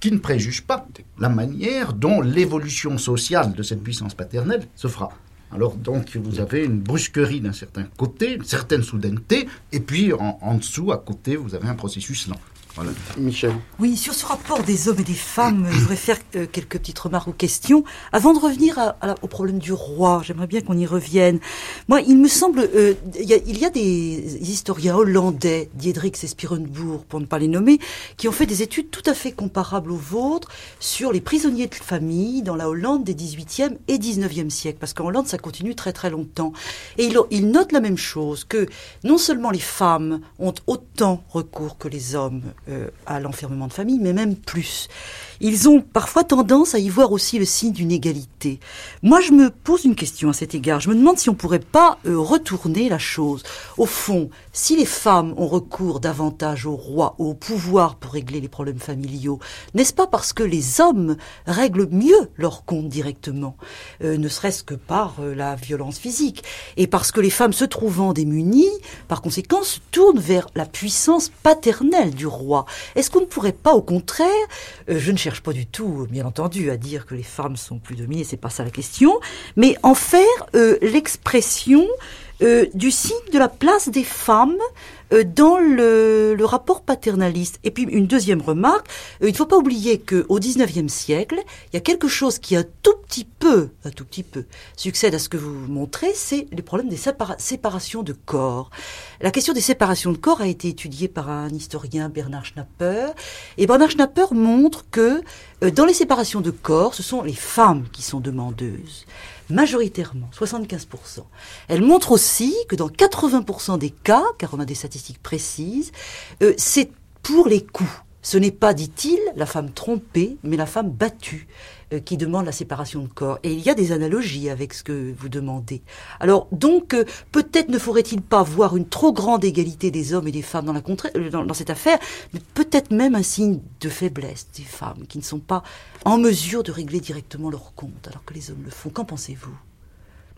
qui ne préjuge pas la manière dont l'évolution sociale de cette puissance paternelle se fera. Alors donc vous avez une brusquerie d'un certain côté, une certaine soudaineté, et puis en, en, dessous, à côté, vous avez un processus lent. Michel. Oui, sur ce rapport des hommes et des femmes, je voudrais faire euh, quelques petites remarques ou questions. Avant de revenir au problème du roi, j'aimerais bien qu'on y revienne. Moi, il me semble, euh, il, y a, des historiens hollandais, Diedrix et Spirenbourg, pour ne pas les nommer, qui ont fait des études tout à fait comparables aux vôtres sur les prisonniers de famille dans la Hollande des 18e et 19e siècles. Parce qu'en Hollande, ça continue très très longtemps. Et ils, ils notent la même chose, que non seulement les femmes ont autant recours que les hommes à l'enfermement de famille, mais même plus ils ont parfois tendance à y voir aussi le signe d'une égalité. Moi, je me pose une question à cet égard. Je me demande si on pourrait pas euh, retourner la chose. Au fond, si les femmes ont recours davantage au roi, au pouvoir pour régler les problèmes familiaux, n'est-ce pas parce que les hommes règlent mieux leur compte directement, euh, ne serait-ce que par euh, la violence physique, et parce que les femmes se trouvant démunies, par conséquent, se tournent vers la puissance paternelle du roi. Est-ce qu'on ne pourrait pas, au contraire, je ne cherche pas du tout, bien entendu, à dire que les femmes sont plus dominées, c'est pas ça la question, mais en faire euh, l'expression euh, du signe de la place des femmes euh, dans le, le, rapport paternaliste. Et puis une deuxième remarque, euh, il ne faut pas oublier que au XIXe siècle, il y a quelque chose qui a tout petit peu, un tout petit peu, succède à ce que vous montrez, c'est les problèmes des séparations de corps. La question des séparations de corps a été étudiée par un historien, Bernard Schnapper, et Bernard Schnapper montre que euh, dans les séparations de corps, ce sont les femmes qui sont demandeuses majoritairement, 75%. Elle montre aussi que dans 80% des cas, car on a des statistiques précises, euh, c'est pour les coups. Ce n'est pas, dit-il, la femme trompée, mais la femme battue euh, qui demande la séparation de corps. Et il y a des analogies avec ce que vous demandez. Alors, donc, euh, peut-être ne faudrait-il pas voir une trop grande égalité des hommes et des femmes dans, dans cette affaire, peut-être même un signe de faiblesse des femmes qui ne sont pas en mesure de régler directement leur compte, alors que les hommes le font. Qu'en pensez-vous?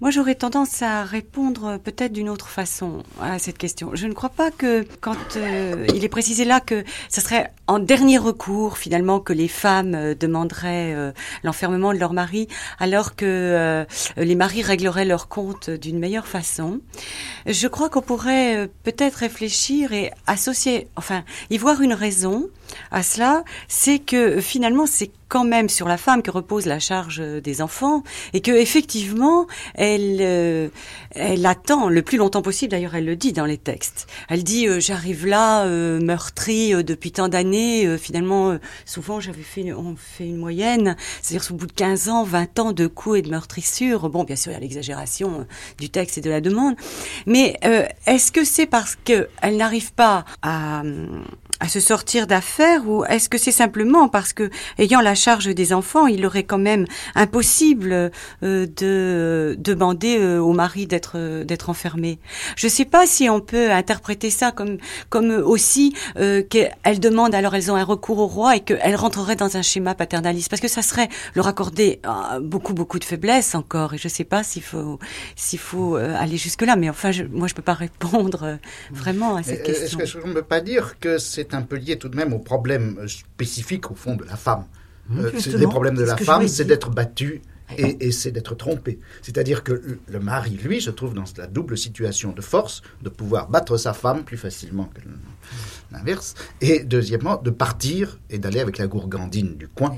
Moi, j'aurais tendance à répondre peut-être d'une autre façon à cette question. Je ne crois pas que quand euh, il est précisé là que ce serait en dernier recours finalement que les femmes euh, demanderaient euh, l'enfermement de leur mari, alors que les maris régleraient leur compte d'une meilleure façon. Je crois qu'on pourrait peut-être réfléchir et associer, enfin, y voir une raison à cela, c'est que finalement c'est quand même sur la femme que repose la charge des enfants et que effectivement elle euh, elle attend le plus longtemps possible d'ailleurs elle le dit dans les textes. Elle dit euh, j'arrive là euh, meurtrie depuis tant d'années finalement souvent j'avais fait on fait une moyenne c'est-à-dire au bout de 15 ans 20 ans de coups et de meurtrissures. Bon bien sûr il y a l'exagération du texte et de la demande. Mais est-ce que c'est parce que elle n'arrive pas à à se sortir d'affaires ou est-ce que c'est simplement parce que ayant la charge des enfants, il aurait quand même impossible euh, de demander euh, au mari d'être euh, d'être enfermé? Je ne sais pas si on peut interpréter ça comme comme aussi qu'elles demandent alors elles ont un recours au roi et qu'elles rentreraient dans un schéma paternaliste parce que ça serait leur accorder beaucoup beaucoup de faiblesse encore et je ne sais pas s'il faut s'il faut aller jusque là mais enfin je, moi je peux pas répondre vraiment à cette question. Est-ce que je ne peux pas dire que c'est un peu lié tout de même au problème spécifique au fond de la femme euh, les problèmes de la femme, c'est d'être battue et, c'est d'être trompé. C'est-à-dire que le mari, lui, se trouve dans la double situation de force de pouvoir battre sa femme plus facilement que l'inverse, et deuxièmement, de partir et d'aller avec la gourgandine du coin,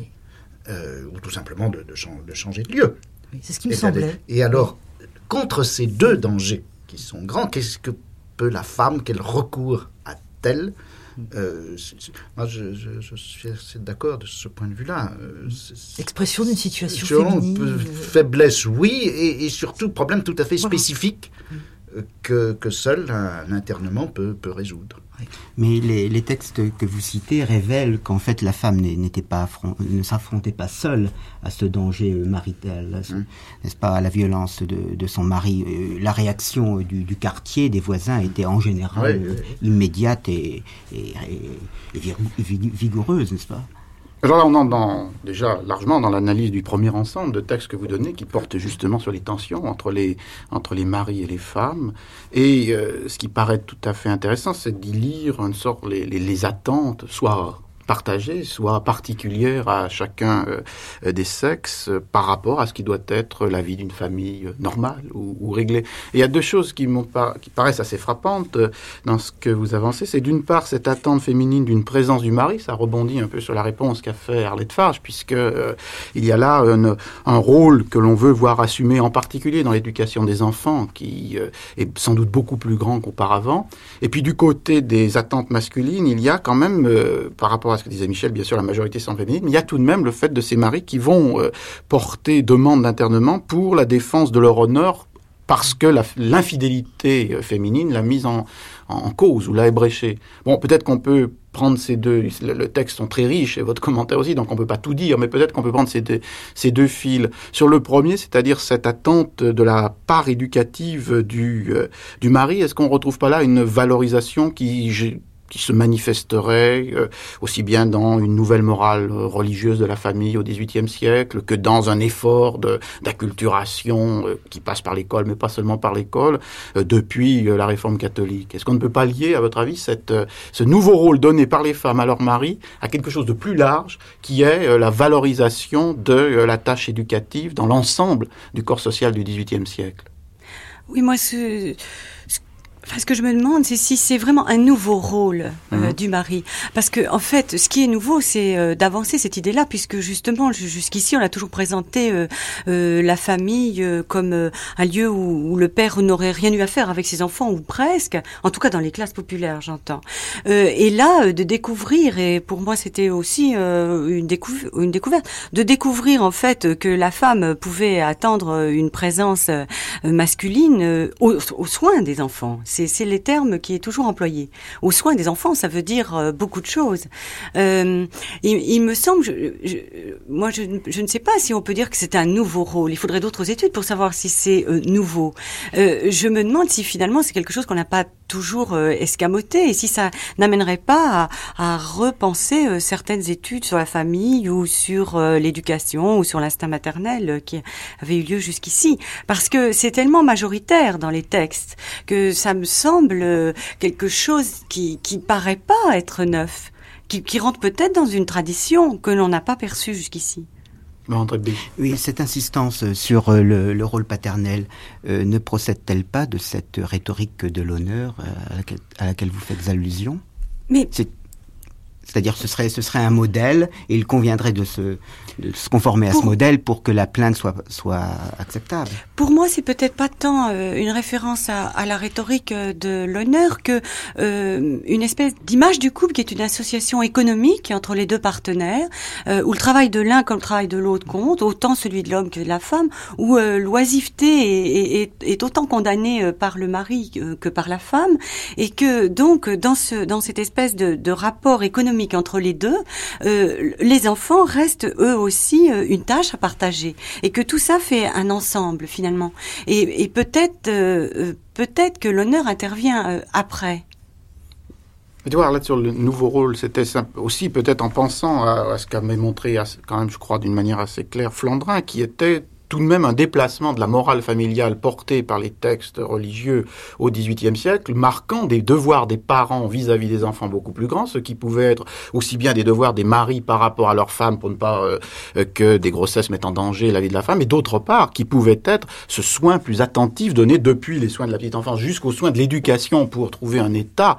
euh, ou tout simplement de, de, changer de lieu. c'est ce qui me semblait. Et alors, contre ces deux dangers qui sont grands, qu'est-ce que peut la femme, quel recours a-t-elle euh, moi, je, suis assez d'accord de ce point de vue-là. Euh, Expression d'une situation féminine. Euh, faiblesse, oui, et, surtout problème tout à fait spécifique que, que, seul un internement peut, peut résoudre. Mais les, textes que vous citez révèlent qu'en fait la femme n'était pas ne s'affrontait pas seule à ce danger marital, mmh. n'est-ce pas, à la violence de, son mari. Euh, la réaction du, quartier, des voisins, était en général immédiate et, vigoureuse, n'est-ce pas? Alors là, on entre dans, déjà largement dans l'analyse du premier ensemble de textes que vous donnez, qui porte justement sur les tensions entre les, entre les maris et les femmes. Et euh, ce qui paraît tout à fait intéressant, c'est d'y lire une sorte les, les, les attentes, soit partagée, soit particulière à chacun euh, des sexes euh, par rapport à ce qui doit être la vie d'une famille euh, normale ou, réglée. Il y a deux choses qui, pas, qui paraissent assez frappantes dans ce que vous avancez. C'est d'une part cette attente féminine d'une présence du mari, ça rebondit un peu sur la réponse qu'a fait Arlette Farge, puisque il y a là un rôle que l'on veut voir assumé en particulier dans l'éducation des enfants, qui est sans doute beaucoup plus grand qu'auparavant. Et puis du côté des attentes masculines, il y a quand même, par rapport à ce que disait Michel, bien sûr, la majorité sont féminine, mais il y a tout de même le fait de ces maris qui vont euh, porter demande d'internement pour la défense de leur honneur parce que l'infidélité euh, féminine l'a mise en, cause ou l'a ébréchée. Bon, peut-être qu'on peut prendre ces deux, le, texte sont très riches et votre commentaire aussi, donc on peut pas tout dire, mais peut-être qu'on peut prendre ces deux, fils. Sur le premier, c'est-à-dire cette attente de la part éducative du, euh, du mari, est-ce qu'on retrouve pas là une valorisation qui qui se manifesterait euh, aussi bien dans une nouvelle morale euh, religieuse de la famille au XVIIIe siècle que dans un effort d'acculturation euh, qui passe par l'école, mais pas seulement par l'école, depuis la réforme catholique. Est-ce qu'on ne peut pas lier, à votre avis, cette, ce nouveau rôle donné par les femmes à leur mari à quelque chose de plus large, qui est la valorisation de la tâche éducative dans l'ensemble du corps social du XVIIIe siècle? Oui, moi, ce ce que je me demande, c'est si c'est vraiment un nouveau rôle euh, mhm. du mari. Parce que, en fait, ce qui est nouveau, c'est euh, d'avancer cette idée-là, puisque justement, jusqu'ici, on a toujours présenté euh, la famille comme un lieu où, le père n'aurait rien eu à faire avec ses enfants, ou presque, en tout cas dans les classes populaires, j'entends. et là, de découvrir, et pour moi, c'était aussi une, une découverte, de découvrir, en fait, que la femme pouvait attendre une présence masculine aux, aux soins des enfants c'est les termes qui est toujours employé. Aux soins des enfants, ça veut dire euh, beaucoup de choses. Euh, il, me semble, je, moi, je, ne sais pas si on peut dire que c'est un nouveau rôle. Il faudrait d'autres études pour savoir si c'est euh, nouveau. je me demande si finalement c'est quelque chose qu'on n'a pas toujours escamoté, et si ça n'amènerait pas à, à repenser certaines études sur la famille ou sur l'éducation ou sur l'instinct maternel qui avait eu lieu jusqu'ici, parce que c'est tellement majoritaire dans les textes que ça me semble quelque chose qui qui paraît pas être neuf, qui, qui rentre peut-être dans une tradition que l'on n'a pas perçue jusqu'ici. Oui, cette insistance sur euh, le, rôle paternel euh, ne procède-t-elle pas de cette rhétorique de l'honneur euh, à, laquelle, vous faites allusion? Mais c'est-à-dire ce serait ce serait un modèle et il conviendrait de se, se conformer à ce modèle pour que la plainte soit soit acceptable. Pour moi, c'est peut-être pas tant euh, une référence à, à, la rhétorique euh, de l'honneur que euh, une espèce d'image du couple qui est une association économique entre les deux partenaires euh, où le travail de l'un comme le travail de l'autre compte, autant celui de l'homme que de la femme, où l'oisiveté est, est, est, autant condamnée par le mari que par la femme et que donc dans ce dans cette espèce de, de rapport économique entre les deux, les enfants restent eux aussi euh, une tâche à partager et que tout ça fait un ensemble finalement. Et, peut-être euh, peut-être que l'honneur intervient après. Edouard, là sur le nouveau rôle, c'était aussi peut-être en pensant à, à ce qu'a montré quand même, je crois, d'une manière assez claire Flandrin, qui était tout de même un déplacement de la morale familiale portée par les textes religieux au XVIIIe siècle, marquant des devoirs des parents vis-à-vis des enfants beaucoup plus grands, ce qui pouvait être aussi bien des devoirs des maris par rapport à leurs femmes pour ne pas euh, euh, que des grossesses mettent en danger la vie de la femme, et d'autre part, qui pouvait être ce soin plus attentif donné depuis les soins de la petite enfance jusqu'aux soins de l'éducation pour trouver un état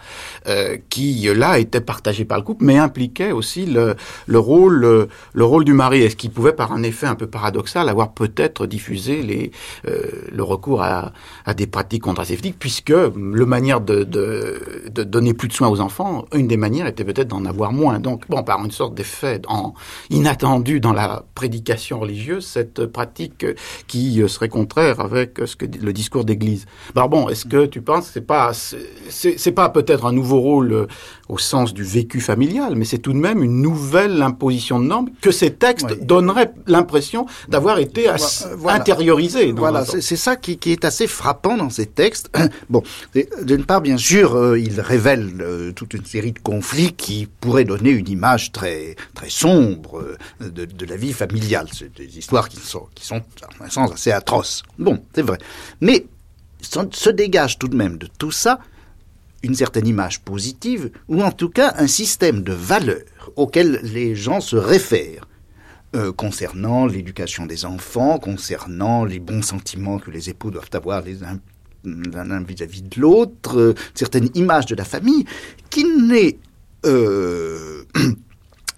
euh, qui là était partagé par le couple, mais impliquait aussi le, le rôle le rôle du mari, et ce qui pouvait par un effet un peu paradoxal avoir peut-être diffuser les, euh, le recours à, à, des pratiques contraceptives, puisque le manière de, de, de, donner plus de soins aux enfants, une des manières était peut-être d'en avoir moins. Donc, bon, par une sorte d'effet inattendu dans la prédication religieuse, cette pratique qui serait contraire avec ce que le discours d'Église. Alors bon, est-ce que tu penses que c'est pas c'est pas peut-être un nouveau rôle euh, au sens du vécu familial, mais c'est tout de même une nouvelle imposition de normes que ces textes donneraient l'impression d'avoir été assez euh, voilà. intériorisé. Voilà, c'est ça qui, qui, est assez frappant dans ces textes. bon, d'une part, bien sûr, euh, il révèle euh, toute une série de conflits qui pourraient donner une image très très sombre de, de la vie familiale. C'est des histoires qui sont qui sont à un sens assez atroces. Bon, c'est vrai, mais se dégage tout de même de tout ça une certaine image positive, ou en tout cas un système de valeurs auxquelles les gens se réfèrent euh, concernant l'éducation des enfants, concernant les bons sentiments que les époux doivent avoir les l'un vis-à-vis de l'autre, euh, certaines images de la famille, qui n'est euh,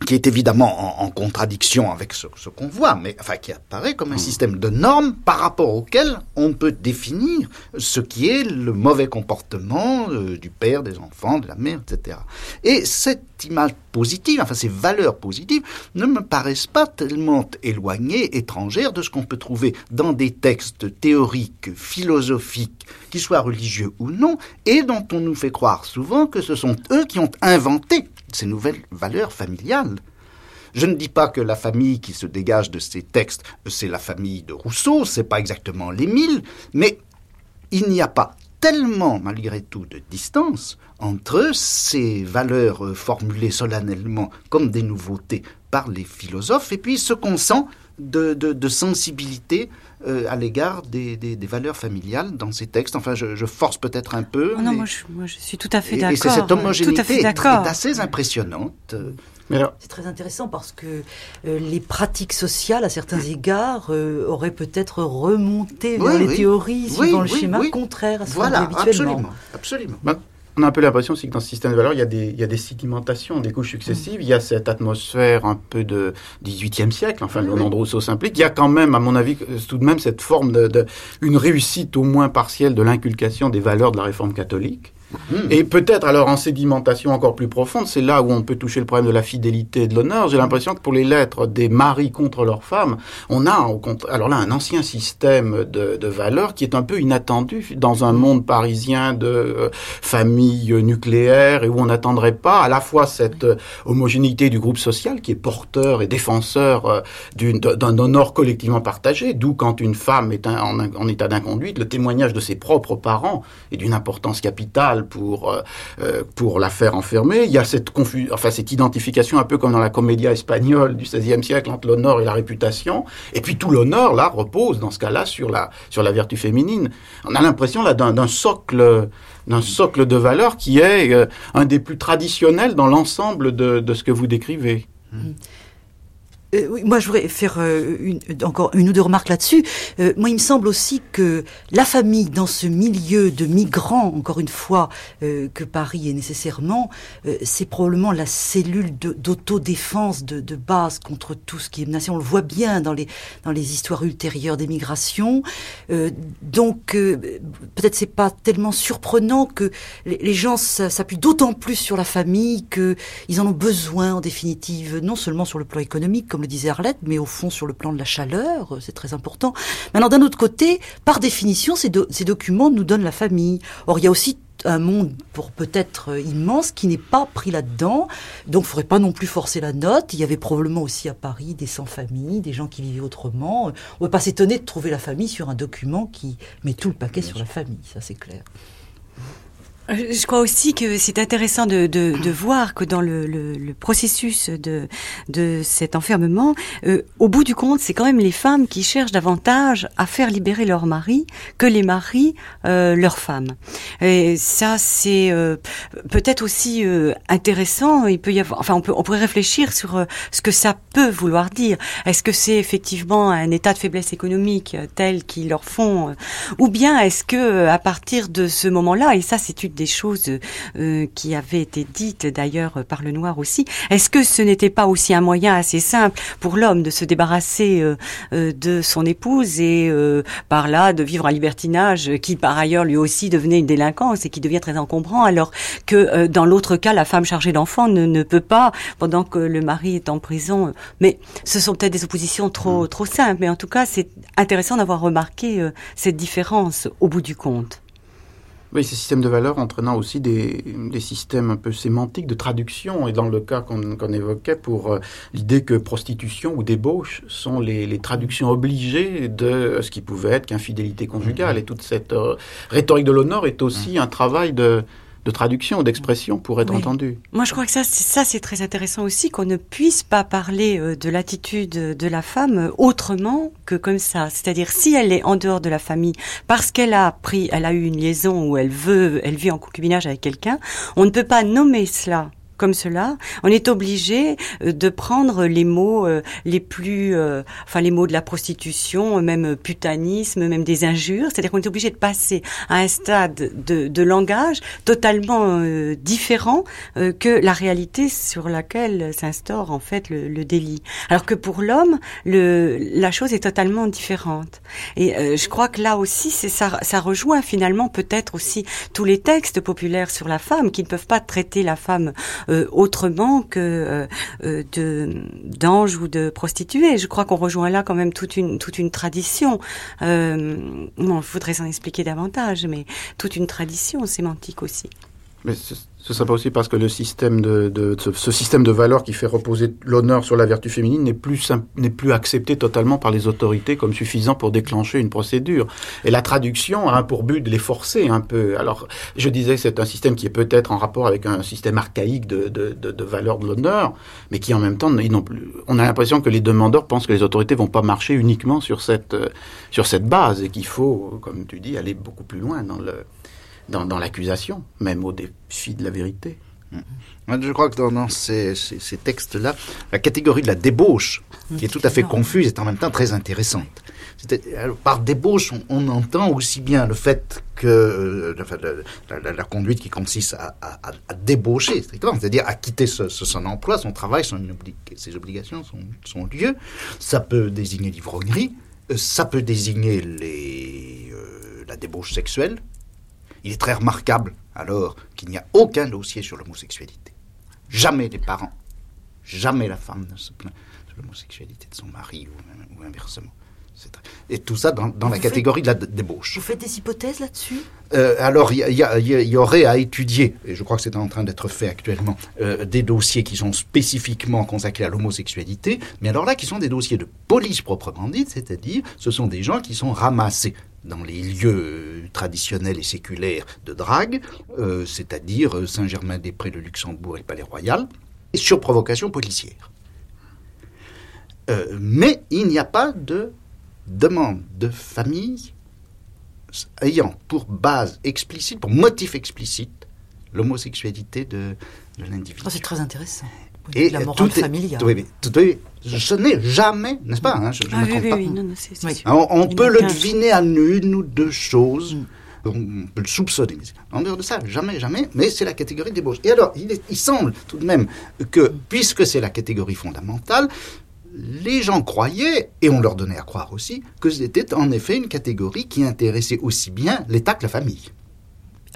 qui est évidemment en, contradiction avec ce, qu'on voit, mais enfin qui apparaît comme un hmm. système de normes par rapport auquel on peut définir ce qui est le mauvais comportement euh, du père, des enfants, de la mère, etc. Et cette image positive, enfin ces valeurs positives, ne me paraissent pas tellement éloignées, étrangères de ce qu'on peut trouver dans des textes théoriques, philosophiques, qu'ils soient religieux ou non, et dont on nous fait croire souvent que ce sont eux qui ont inventé ces nouvelles valeurs familiales. Je ne dis pas que la famille qui se dégage de ces textes, c'est la famille de Rousseau, c'est pas exactement l'Émile, mais il n'y a pas tellement, malgré tout, de distance entre ces valeurs formulées solennellement comme des nouveautés par les philosophes et puis ce qu'on sent de, sensibilité euh, à l'égard des, valeurs familiales dans ces textes. Enfin, je, force peut-être un peu. Oh non, moi, je, suis tout à fait d'accord. Et cette homogénéité est, assez impressionnante. C'est très intéressant parce que euh, les pratiques sociales, à certains égards, euh, auraient peut-être remonté vers les théories suivant le schéma contraire à ce qu'on habituellement. Absolument, absolument. On a un peu l'impression aussi que dans ce système de valeurs, il y a des, il y a des sédimentations, des couches successives. Il y a cette atmosphère un peu de 18e siècle, enfin, le nom de Rousseau s'implique. Il y a quand même, à mon avis, tout de même cette forme de, de une réussite au moins partielle de l'inculcation des valeurs de la réforme catholique. Mhm. Et peut-être alors en sédimentation encore plus profonde, c'est là où on peut toucher le problème de la fidélité et de l'honneur. J'ai l'impression que pour les lettres des maris contre leurs femmes, on a alors là un ancien système de, valeurs qui est un peu inattendu dans un monde parisien de euh, famille nucléaire et où on n'attendrait pas à la fois cette euh, homogénéité du groupe social qui est porteur et défenseur euh, d'un honneur collectivement partagé, d'où quand une femme est en état d'inconduite, le témoignage de ses propres parents est d'une importance capitale pour euh, euh, pour la faire enfermer. Il y a cette confu enfin cette identification un peu comme dans la comédia espagnole du XVIe siècle entre l'honneur et la réputation. Et puis tout l'honneur là repose dans ce cas-là sur la sur la vertu féminine. On a l'impression là d'un socle d'un socle de valeurs qui est euh, un des plus traditionnels dans l'ensemble de, de, ce que vous décrivez. Mmh. Euh, oui, moi, je voudrais faire euh, une, encore une ou deux remarques là-dessus. Euh, moi, il me semble aussi que la famille, dans ce milieu de migrants, encore une fois, que Paris est nécessairement, c'est probablement la cellule d'autodéfense de, base contre tout ce qui est menacé. On le voit bien dans les dans les histoires ultérieures des migrations. donc, peut-être c'est pas tellement surprenant que les, les gens s'appuient d'autant plus sur la famille que ils en ont besoin, en définitive, non seulement sur le plan économique comme le disait Arlette, mais au fond sur le plan de la chaleur, euh, c'est très important. Maintenant, d'un autre côté, par définition, ces, ces documents nous donnent la famille. Or, il y a aussi un monde pour peut-être euh, immense qui n'est pas pris là-dedans. Donc, il faudrait pas non plus forcer la note. Il y avait probablement aussi à Paris des sans-famille, des gens qui vivaient autrement. On ne peut pas s'étonner de trouver la famille sur un document qui met tout le paquet sur la famille, ça c'est clair. Je crois aussi que c'est intéressant de, de, de, voir que dans le, le, le, processus de, de cet enfermement, euh, au bout du compte, c'est quand même les femmes qui cherchent davantage à faire libérer leur mari que les maris euh, leurs femmes. Et ça, c'est euh, peut-être aussi euh, intéressant. Il peut y avoir, enfin, on, peut, on pourrait réfléchir sur euh, ce que ça peut vouloir dire. Est-ce que c'est effectivement un état de faiblesse économique tel qu'ils leur font, ou bien est-ce que à partir de ce moment-là, et ça, c'est une des choses euh, qui avaient été dites d'ailleurs par le noir aussi. Est-ce que ce n'était pas aussi un moyen assez simple pour l'homme de se débarrasser euh, euh, de son épouse et par là de vivre un libertinage qui par ailleurs lui aussi devenait une délinquance et qui devient très encombrant alors que dans l'autre cas la femme chargée d'enfants ne, ne, peut pas pendant que le mari est en prison. Mais ce sont peut-être des oppositions trop mm. trop simples. Mais en tout cas c'est intéressant d'avoir remarqué cette différence au bout du compte. Oui, ces systèmes de valeurs entraînant aussi des, des, systèmes un peu sémantiques de traduction, et dans le cas qu'on qu évoquait pour euh, l'idée que prostitution ou débauche sont les, les, traductions obligées de ce qui pouvait être qu'infidélité conjugale. Mmh. Et toute cette euh, rhétorique de l'honneur est aussi mmh. un travail de, de traduction, d'expression pour être oui. entendu. Moi, je crois que ça, ça c'est très intéressant aussi qu'on ne puisse pas parler euh, de l'attitude de la femme autrement que comme ça. C'est-à-dire si elle est en dehors de la famille parce qu'elle a pris, elle a eu une liaison où elle veut, elle vit en concubinage avec quelqu'un, on ne peut pas nommer cela comme cela, on est obligé euh, de prendre les mots euh, les plus, euh, enfin les mots de la prostitution, même putanisme, même des injures. C'est-à-dire qu'on est obligé de passer à un stade de, de langage totalement différent que la réalité sur laquelle s'instaure en fait le, le, délit. Alors que pour l'homme, la chose est totalement différente. Et je crois que là aussi, ça, ça rejoint finalement peut-être aussi tous les textes populaires sur la femme qui ne peuvent pas traiter la femme euh, autrement que euh, euh, de d'anges ou de prostituées. Je crois qu'on rejoint là quand même toute une toute une tradition. Bon, il faudrait s'en expliquer davantage, mais toute une tradition sémantique aussi. Ce serait pas aussi parce que le système de, ce, système de valeurs qui fait reposer l'honneur sur la vertu féminine n'est plus n'est plus accepté totalement par les autorités comme suffisant pour déclencher une procédure. Et la traduction a pour but de les forcer un peu. Alors, je disais que c'est un système qui est peut-être en rapport avec un système archaïque de, de, de, valeurs de l'honneur, mais qui en même temps. On a l'impression que les demandeurs pensent que les autorités vont pas marcher uniquement sur cette sur cette base et qu'il faut, comme tu dis, aller beaucoup plus loin dans le dans, dans l'accusation, même au défi de la vérité. Mmh. Je crois que dans, dans ces, ces, ces textes-là, la catégorie de la débauche, qui est tout à fait confuse, est en même temps très intéressante. Alors, par débauche, on, on, entend aussi bien le fait que euh, la, la, la, conduite qui consiste à, à, à débaucher, c'est-à-dire à quitter ce, ce, son emploi, son travail, son obli ses obligations, son, son, lieu. Ça peut désigner l'ivrognerie, euh, ça peut désigner les, euh, la débauche sexuelle, il est très remarquable, alors, qu'il n'y a aucun dossier sur l'homosexualité. Jamais les parents, jamais la femme ne se plaint de l'homosexualité de son mari ou, ou inversement. Et tout ça dans, dans la faites, catégorie de la débauche. Vous faites des hypothèses là-dessus? Euh, Alors, il y, y, y, aurait à étudier, et je crois que c'est en train d'être fait actuellement, euh, des dossiers qui sont spécifiquement consacrés à l'homosexualité, mais alors là, qui sont des dossiers de police proprement dite, c'est-à-dire ce sont des gens qui sont ramassés dans les lieux traditionnels et séculaires de drague, euh, c'est-à-dire Saint-Germain-des-Prés, le Luxembourg et le Palais Royal, et sur provocation policière. Euh, mais il n'y a pas de demande de famille ayant pour base explicite, pour motif explicite, l'homosexualité de, l'individu. c'est très intéressant. Et la morale familiale. oui, je n'ai jamais, n'est-ce pas hein, je, je ah, oui, oui, oui, non, on, on peut le deviner à une ou deux choses. Mm. On peut le soupçonner. En dehors de ça, jamais, jamais. Mais c'est la catégorie débauche. Et alors, il, il semble tout de même que, puisque c'est la catégorie fondamentale, les gens croyaient, et on leur donnait à croire aussi, que c'était en effet une catégorie qui intéressait aussi bien l'État que la famille.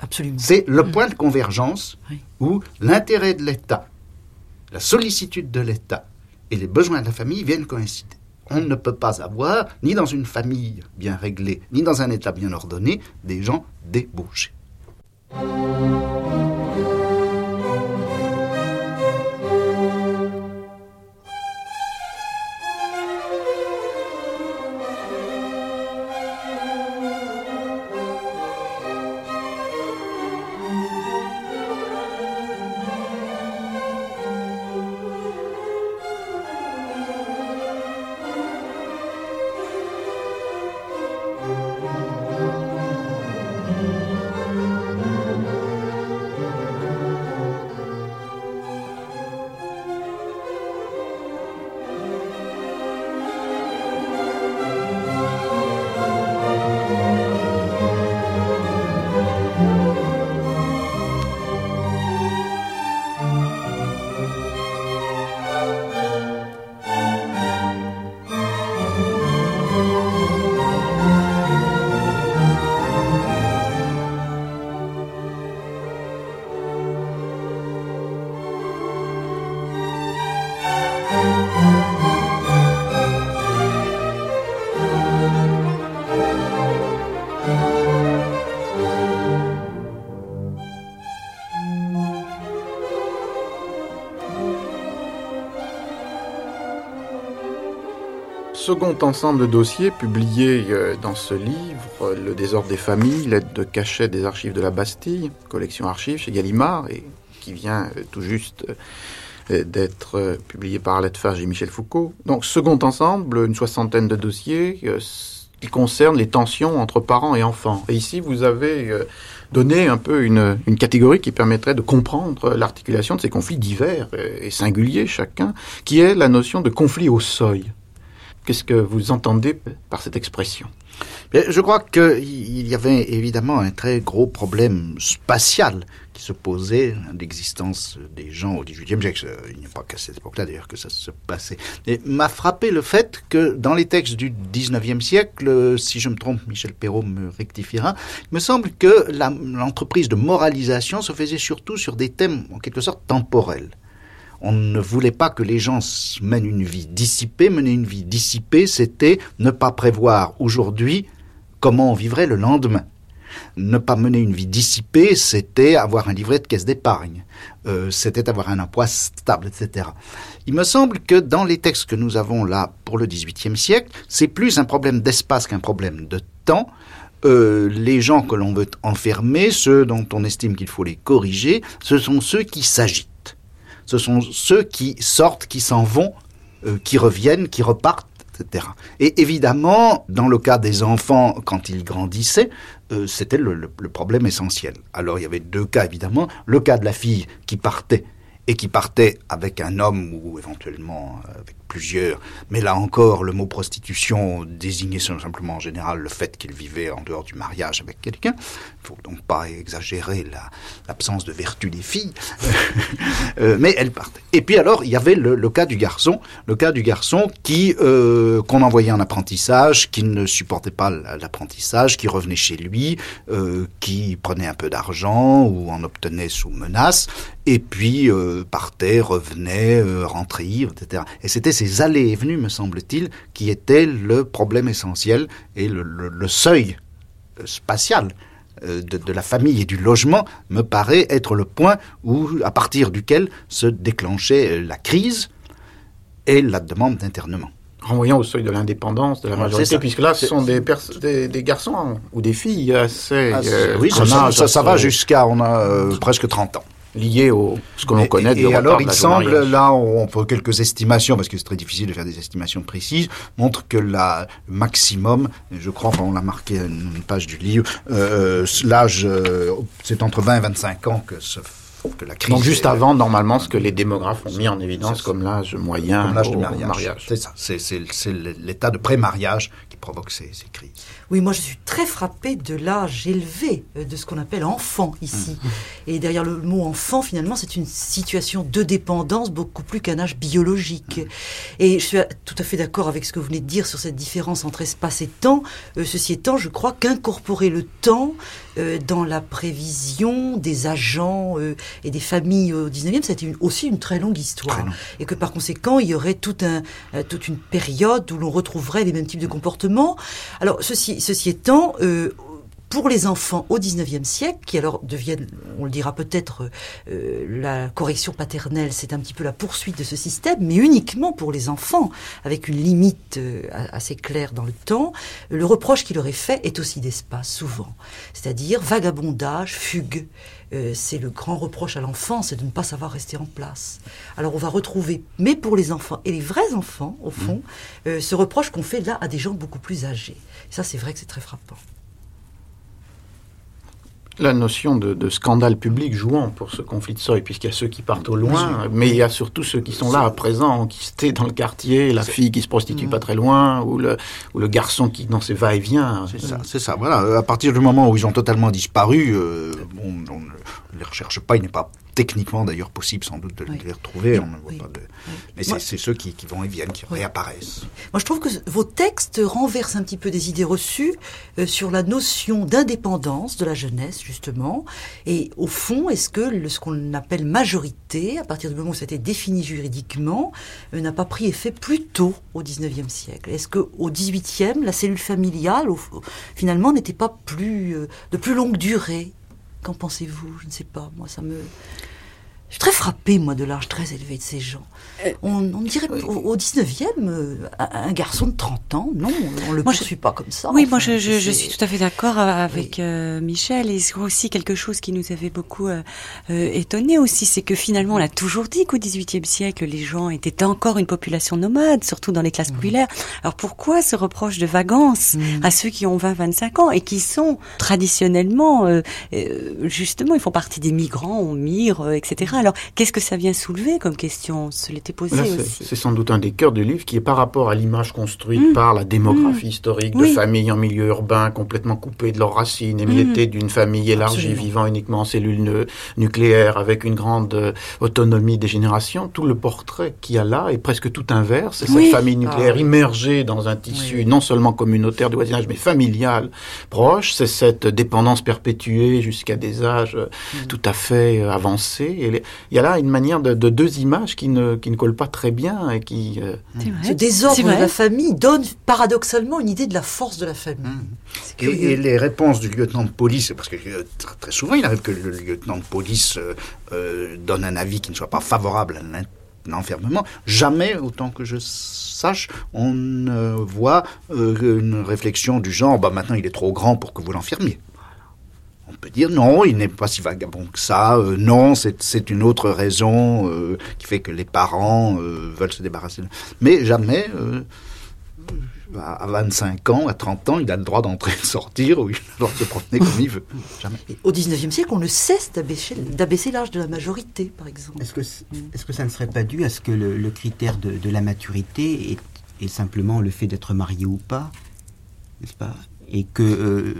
Absolument. C'est le point de convergence où l'intérêt de l'État, la sollicitude de l'État et les besoins de la famille viennent coïncider. On ne peut pas avoir, ni dans une famille bien réglée, ni dans un État bien ordonné, des gens débauchés. Second ensemble de dossiers publié euh, dans ce livre, Le désordre des familles, l'aide de cachet des archives de la Bastille, collection archives chez Gallimard, et qui vient euh, tout juste euh, d'être publié par Arlette Farge et Michel Foucault. Donc, second ensemble, une soixantaine de dossiers qui concernent les tensions entre parents et enfants. Et ici, vous avez donné un peu une, une catégorie qui permettrait de comprendre l'articulation de ces conflits divers et singuliers chacun, qui est la notion de conflit au seuil. Qu'est-ce que vous entendez par cette expression? Je crois qu'il y avait évidemment un très gros problème spatial qui se posait l'existence des gens au XVIIIe siècle. Il n'y a pas qu'à cette époque-là d'ailleurs que ça se passait. Et m'a frappé le fait que dans les textes du XIXe siècle, si je me trompe, Michel Perrault me rectifiera, il me semble que l'entreprise de moralisation se faisait surtout sur des thèmes en quelque sorte temporels. On ne voulait pas que les gens mènent une vie dissipée. Mener une vie dissipée, c'était ne pas prévoir aujourd'hui comment on vivrait le lendemain. Ne pas mener une vie dissipée, c'était avoir un livret de caisse d'épargne, euh, c'était avoir un emploi stable, etc. Il me semble que dans les textes que nous avons là pour le XVIIIe siècle, c'est plus un problème d'espace qu'un problème de temps. Euh, les gens que l'on veut enfermer, ceux dont on estime qu'il faut les corriger, ce sont ceux qui s'agitent ce sont ceux qui sortent, qui s'en vont, euh, qui reviennent, qui repartent, etc. Et évidemment, dans le cas des enfants, quand ils grandissaient, euh, c'était le, problème essentiel. Alors il y avait deux cas, évidemment. Le cas de la fille qui partait et qui partait avec un homme ou éventuellement avec plusieurs. Mais là encore, le mot prostitution désignait simplement en général le fait qu'il vivait en dehors du mariage avec quelqu'un. Il faut donc pas exagérer l'absence de vertu des filles. Euh, mais elle partait. Et puis alors, il y avait le, cas du garçon, le cas du garçon qui euh, qu'on envoyait en apprentissage, qui ne supportait pas l'apprentissage, qui revenait chez lui, euh, qui prenait un peu d'argent ou en obtenait sous menace, et puis partait, revenait, rentrait etc. Et c'était ces allées et venues, me semble-t-il, qui étaient le problème essentiel et le, seuil euh, spatial euh, de, la famille et du logement me paraît être le point où, à partir duquel se déclenchait euh, la crise et la demande d'internement. renvoyant au seuil de l'indépendance de la majorité, puisque là, ce sont des, des, garçons ou des filles assez... Ah, euh, oui, ça, ça, va jusqu'à, on a euh, presque 30 ans lié au ce que l'on connaît de Et alors, il semble, là, on peut quelques estimations, parce que c'est très difficile de faire des estimations précises, montre que la maximum, je crois, on l'a marqué à une page du livre, euh, l'âge, c'est entre 20 et 25 ans que se donc juste avant, normalement, ce que les démographes ont mis en évidence comme l'âge moyen comme l'âge du mariage. C'est ça, c'est l'état de pré-mariage qui provoque ces, crises. Oui, moi je suis très frappée de l'âge élevé euh, de ce qu'on appelle enfant ici. Mmh. Et derrière le mot enfant, finalement, c'est une situation de dépendance beaucoup plus qu'un âge biologique. Mmh. Et je suis tout à fait d'accord avec ce que vous venez de dire sur cette différence entre espace et temps. Euh, ceci étant, je crois qu'incorporer le temps euh, dans la prévision des agents et des familles au 19e, c'était aussi une très longue histoire. Et que par conséquent, il y aurait tout un, toute une période où l'on retrouverait les mêmes types de comportements. Alors, ceci, ceci étant, euh, pour les enfants au XIXe siècle, qui alors deviennent, on le dira peut-être, euh, la correction paternelle, c'est un petit peu la poursuite de ce système, mais uniquement pour les enfants, avec une limite euh, assez claire dans le temps, le reproche qui leur est fait est aussi d'espace, souvent. C'est-à-dire vagabondage, fugue. Euh, c'est le grand reproche à l'enfant, c'est de ne pas savoir rester en place. Alors on va retrouver, mais pour les enfants, et les vrais enfants, au fond, mmh. ce reproche qu'on fait là à des gens beaucoup plus âgés. Ça, c'est vrai que c'est très frappant la notion de, scandale public jouant pour ce conflit de seuil, puisqu'il y a ceux qui partent au loin, mais il y a surtout ceux qui sont là à présent, qui étaient dans le quartier, la fille qui se prostitue pas très loin, ou le, ou le garçon qui dans ses va-et-vient. C'est ça, c'est ça. Voilà. À partir du moment où ils ont totalement disparu, euh, on ne les recherche pas, il n'est pas techniquement d'ailleurs possible sans doute de les retrouver. On ne voit pas de... Mais c'est ceux qui, vont et viennent, qui réapparaissent. Moi je trouve que vos textes renversent un petit peu des idées reçues euh, sur la notion d'indépendance de la jeunesse justement. Et au fond, est-ce que ce qu'on appelle majorité, à partir du moment où ça a été défini juridiquement, euh, n'a pas pris effet plus tôt au XIXe siècle? Est-ce qu'au XVIIIe, la cellule familiale, finalement, n'était pas plus euh, de plus longue durée? Qu'en pensez-vous? Je ne sais pas. Moi, ça me. Je suis très frappé, moi, de l'âge très élevé de ces gens. Euh, on, dirait au, 19e, euh, un garçon de 30 ans, non, on le poursuit pas comme ça. Oui, moi je, je, suis tout à fait d'accord avec euh, Michel. Et c'est aussi quelque chose qui nous avait beaucoup euh, étonné aussi, c'est que finalement on a toujours dit qu'au 18e siècle, les gens étaient encore une population nomade, surtout dans les classes populaires. Alors pourquoi ce reproche de vagance mm. à ceux qui ont 20-25 ans et qui sont traditionnellement, justement, ils font partie des migrants, on migre, etc. Alors, qu'est-ce que ça vient soulever comme question On se l'était posé aussi. C'est sans doute un des cœurs du livre qui est par rapport à l'image construite mmh. par la démographie mmh. historique de familles en milieu urbain complètement coupées de leurs racines, émiettées mmh. d'une famille élargie vivant uniquement en cellules nucléaires avec une grande euh, autonomie des générations. Tout le portrait qu'il y a là est presque tout inverse. C'est cette famille nucléaire ah immergée dans un tissu non seulement communautaire de voisinage mais familial proche. C'est cette dépendance perpétuée jusqu'à des âges euh, tout à fait euh, avancés. Et il y a là une manière de, deux images qui ne, qui ne collent pas très bien et qui... Euh, Ce désordre de la famille donne paradoxalement une idée de la force de la famille. Mmh. Et, les réponses du lieutenant de police, parce que euh, très souvent il arrive que le lieutenant de police euh, donne un avis qui ne soit pas favorable à l'enfermement, jamais, autant que je sache, on ne voit une réflexion du genre, bah maintenant il est trop grand pour que vous l'enfermiez on peut dire non, il n'est pas si vagabond que ça. Euh, non, c'est une autre raison euh, qui fait que les parents euh, veulent se débarrasser. Mais jamais, à 25 ans, à 30 ans, il a le droit d'entrer et de sortir, ou il a le droit de se promener comme il veut. Jamais. au 19e siècle, on ne cesse d'abaisser l'âge de la majorité, par exemple. Est-ce que, est que ça ne serait pas dû à ce que le, critère de, la maturité est, est simplement le fait d'être marié ou pas n'est-ce pas? Et que, euh,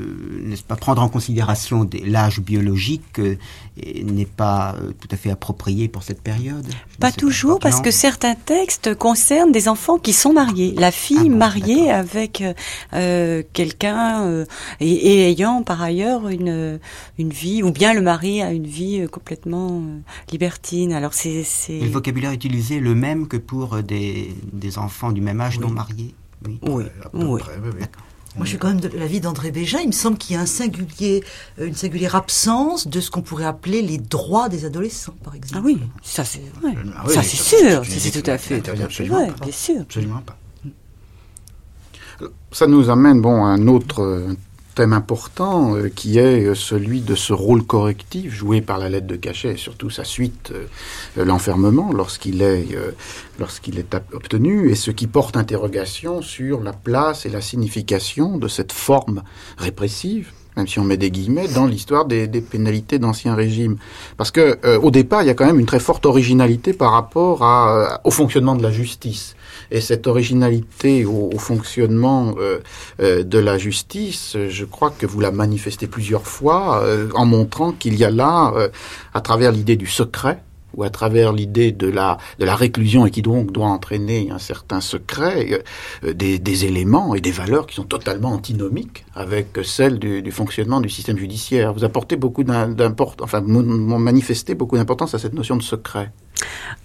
n'est-ce pas, prendre en considération l'âge biologique euh, n'est pas euh, tout à fait approprié pour cette période Pas toujours, parce que certains textes concernent des enfants qui sont mariés. La fille ah mariée avec quelqu'un et, ayant par ailleurs une, une vie, ou bien le mari a une vie complètement libertine. Alors c'est... Le vocabulaire utilisé le même que pour des, des enfants du même âge non mariés Oui, oui. oui. Moi, je suis quand même de l'avis d'André Bégin. Il me semble qu'il y a un singulier, euh, une singulière absence de ce qu'on pourrait appeler les droits des adolescents, par exemple. Ah oui, ça c'est ah ça c'est sûr, c'est tout à fait, absolument, bien sûr. Absolument pas. Ça nous amène bon, à un autre euh, thème important euh, qui est euh, celui de ce rôle correctif joué par la lettre de cachet et surtout sa suite, euh, l'enfermement, lorsqu'il est, obtenu, et ce qui porte interrogation sur la place et la signification de cette forme répressive même si on met des guillemets, dans l'histoire des, pénalités d'Ancien Régime. Parce que au départ, il y a quand même une très forte originalité par rapport au fonctionnement de la justice. Et cette originalité au, fonctionnement euh, euh, de la justice, je crois que vous la manifestez plusieurs fois euh, en montrant qu'il y a là, à travers l'idée du secret, ou à travers l'idée de la, de la réclusion et qui donc doit entraîner un certain secret, des, éléments et des valeurs qui sont totalement antinomiques avec celles du, du fonctionnement du système judiciaire. Vous apportez beaucoup d'importance, enfin, manifestez beaucoup d'importance à cette notion de secret.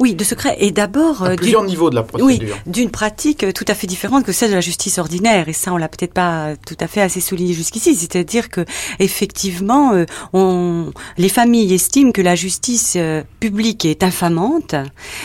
Oui, de secret. Et d'abord, À euh, plusieurs d'une- niveaux de la oui, procédure. d'une pratique euh, tout à fait différente que celle de la justice ordinaire. Et ça, on l'a peut-être pas tout à fait assez souligné jusqu'ici. C'est-à-dire que, effectivement, euh, on, les familles estiment que la justice euh, publique est infamante.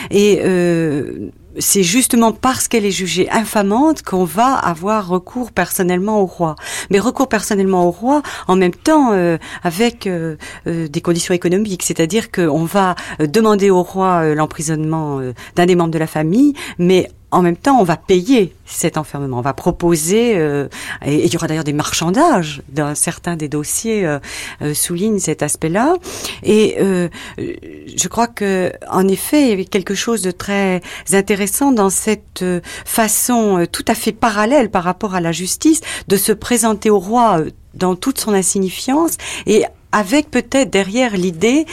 Et euh, c'est justement parce qu'elle est jugée infamante qu'on va avoir recours personnellement au roi. Mais recours personnellement au roi, en même temps, euh, avec euh, euh, des conditions économiques. C'est-à-dire qu'on va demander au roi l'emprisonnement d'un des membres de la famille, mais en même temps, on va payer cet enfermement. On va proposer, euh, et, il y aura d'ailleurs des marchandages. Dans certains des dossiers euh, euh, soulignent cet aspect-là. Et euh, je crois que, en effet, il y avait quelque chose de très intéressant dans cette euh, façon tout à fait parallèle par rapport à la justice de se présenter au roi dans toute son insignifiance et avec peut-être derrière l'idée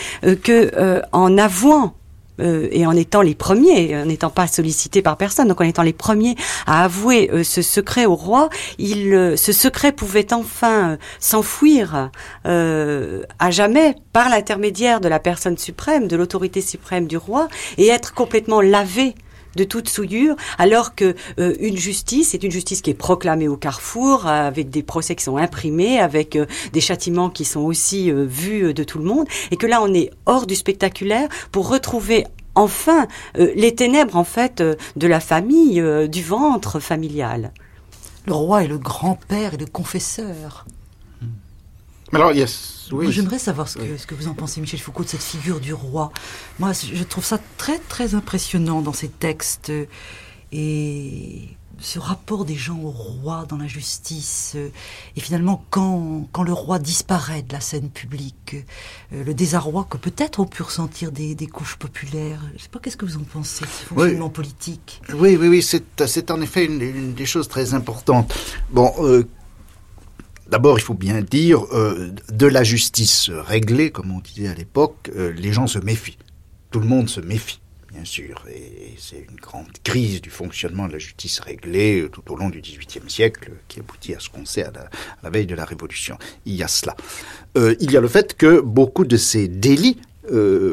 que en avouant euh, et en étant les premiers, en n'étant pas sollicités par personne, donc en étant les premiers à avouer euh, ce secret au roi, il, euh, ce secret pouvait enfin euh, s'enfouir euh, à jamais par l'intermédiaire de la personne suprême, de l'autorité suprême du roi, et être complètement lavé de toute souillure, alors que euh, une justice est une justice qui est proclamée au carrefour, avec des procès qui sont imprimés, avec euh, des châtiments qui sont aussi euh, vus euh, de tout le monde, et que là on est hors du spectaculaire pour retrouver enfin euh, les ténèbres en fait euh, de la famille, euh, du ventre familial. Le roi est le grand-père et le confesseur. Alors, yes, oui. J'aimerais savoir ce que, ce que vous en pensez, Michel Foucault, de cette figure du roi. Moi, je trouve ça très, très impressionnant dans ces textes. euh, Et ce rapport des gens au roi dans la justice. euh, Et finalement, quand, quand le roi disparaît de la scène publique, euh, le désarroi que peut-être ont pu ressentir des, des couches populaires. Je sais pas, qu'est-ce que vous en pensez ce fonctionnement politique? Oui, oui, oui, c'est c'est en effet une, une des choses très importantes. Bon, euh, d'abord, il faut bien dire, euh, de la justice réglée, comme on disait à l'époque, euh, les gens se méfient. Tout le monde se méfie, bien sûr. Et c'est une grande crise du fonctionnement de la justice réglée euh, tout au long du XVIIIe siècle qui aboutit à ce qu'on sait à la, veille de la Révolution. Il y a cela. Il y a le fait que beaucoup de ces délits,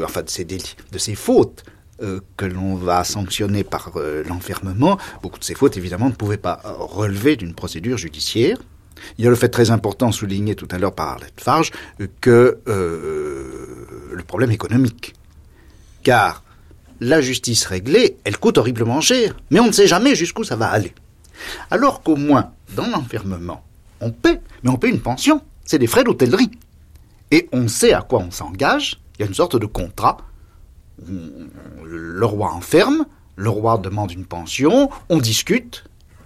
enfin de ces délits, de ces fautes, que l'on va sanctionner par l'enfermement, beaucoup de ces fautes, évidemment, ne pouvaient pas relever d'une procédure judiciaire. Il y a le fait très important souligné tout à l'heure par Arlette Farge que euh, le problème économique. Car la justice réglée, elle coûte horriblement cher, mais on ne sait jamais jusqu'où ça va aller. Alors qu'au moins, dans l'enfermement, on paie, mais on paie une pension. C'est des frais d'hôtellerie. Et on sait à quoi on s'engage. Il y a une sorte de contrat le roi enferme, le roi demande une pension, on discute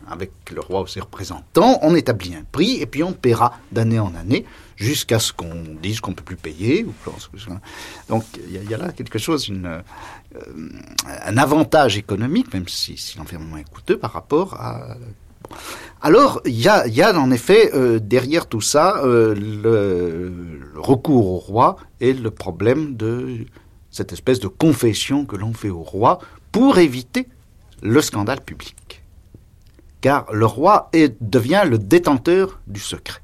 avec le roi ou ses représentants, on établit un prix et puis on paiera d'année en année jusqu'à ce qu'on dise qu'on ne peut plus payer. Donc il y, a- là quelque chose, euh, un avantage économique, même si, si est coûteux par rapport à... Alors, il y a, en effet euh, derrière tout ça euh, le recours au roi et le problème de cette espèce de confession que l'on fait au roi pour éviter le scandale public. Car le roi devient le détenteur du secret.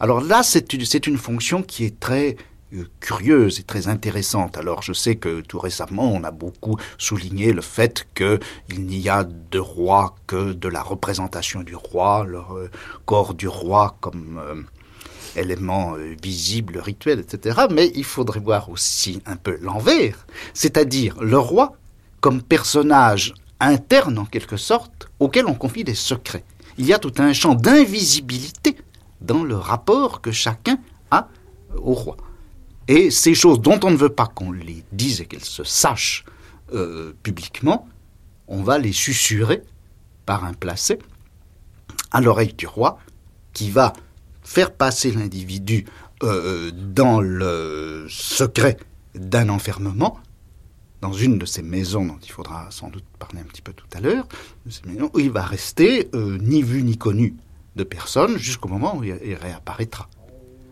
Alors là, c'est une, fonction qui est très euh, curieuse et très intéressante. Alors je sais que tout récemment, on a beaucoup souligné le fait qu'il n'y a de roi que de la représentation du roi, le euh, corps du roi comme... euh, élément visible, rituel, etc. Mais il faudrait voir aussi un peu l'envers, c'est-à-dire le roi comme personnage interne en quelque sorte auquel on confie des secrets. il y a tout un champ d'invisibilité dans le rapport que chacun a au roi. Et ces choses dont on ne veut pas qu'on les dise et qu'elles se sachent euh, publiquement, on va les susurrer par un placet à l'oreille du roi qui va faire passer l'individu euh, dans le secret d'un enfermement dans une de ces maisons dont il faudra sans doute parler un petit peu tout à l'heure, où il va rester euh, ni vu ni connu de personne jusqu'au moment où il, réapparaîtra.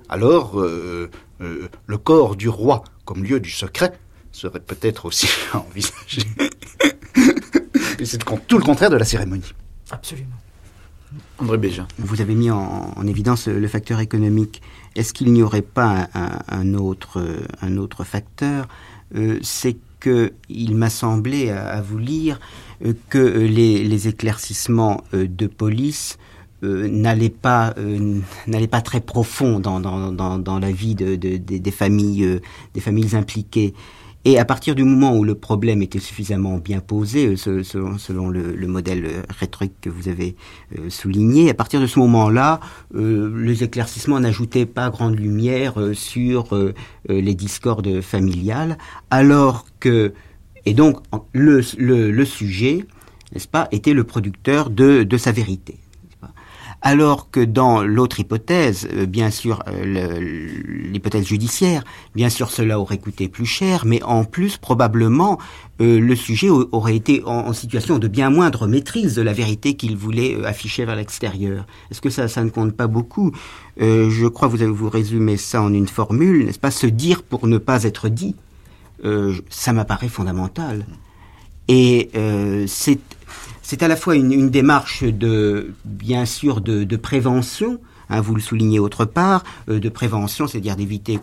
Alors, euh, le corps du roi comme lieu du secret serait peut-être aussi envisagé. c'est tout le contraire de la cérémonie. Absolument. André Bégin. Vous avez mis en, évidence le facteur économique. Est-ce qu'il n'y aurait pas un, autre, un autre facteur? Euh, C'est qu'il m'a semblé, à, vous lire, euh, que les, éclaircissements euh, de police n'allaient pas, très profond dans, dans, la vie des, familles, des familles impliquées. Et à partir du moment où le problème était suffisamment bien posé, euh, selon, le, modèle euh, rhétorique que vous avez euh, souligné, à partir de ce moment-là, les éclaircissements n'ajoutaient pas grande lumière sur les discordes familiales, alors que, et donc le, sujet, n'est-ce pas, était le producteur de sa vérité alors que dans l'autre hypothèse, euh, bien sûr, euh, l'hypothèse judiciaire, bien sûr, cela aurait coûté plus cher, mais en plus, probablement, euh, le sujet aurait été en, situation de bien moindre maîtrise de la vérité qu'il voulait afficher vers l'extérieur. Est-ce que ça, ça ne compte pas beaucoup? Je crois que vous avez vous résumé ça en une formule, n'est-ce pas? Se dire pour ne pas être dit, ça m'apparaît fondamental. Et c'est c'est à la fois une, démarche de, bien sûr, de, prévention, hein, vous le soulignez autre part, euh, de prévention, c'est-à-dire d'éviter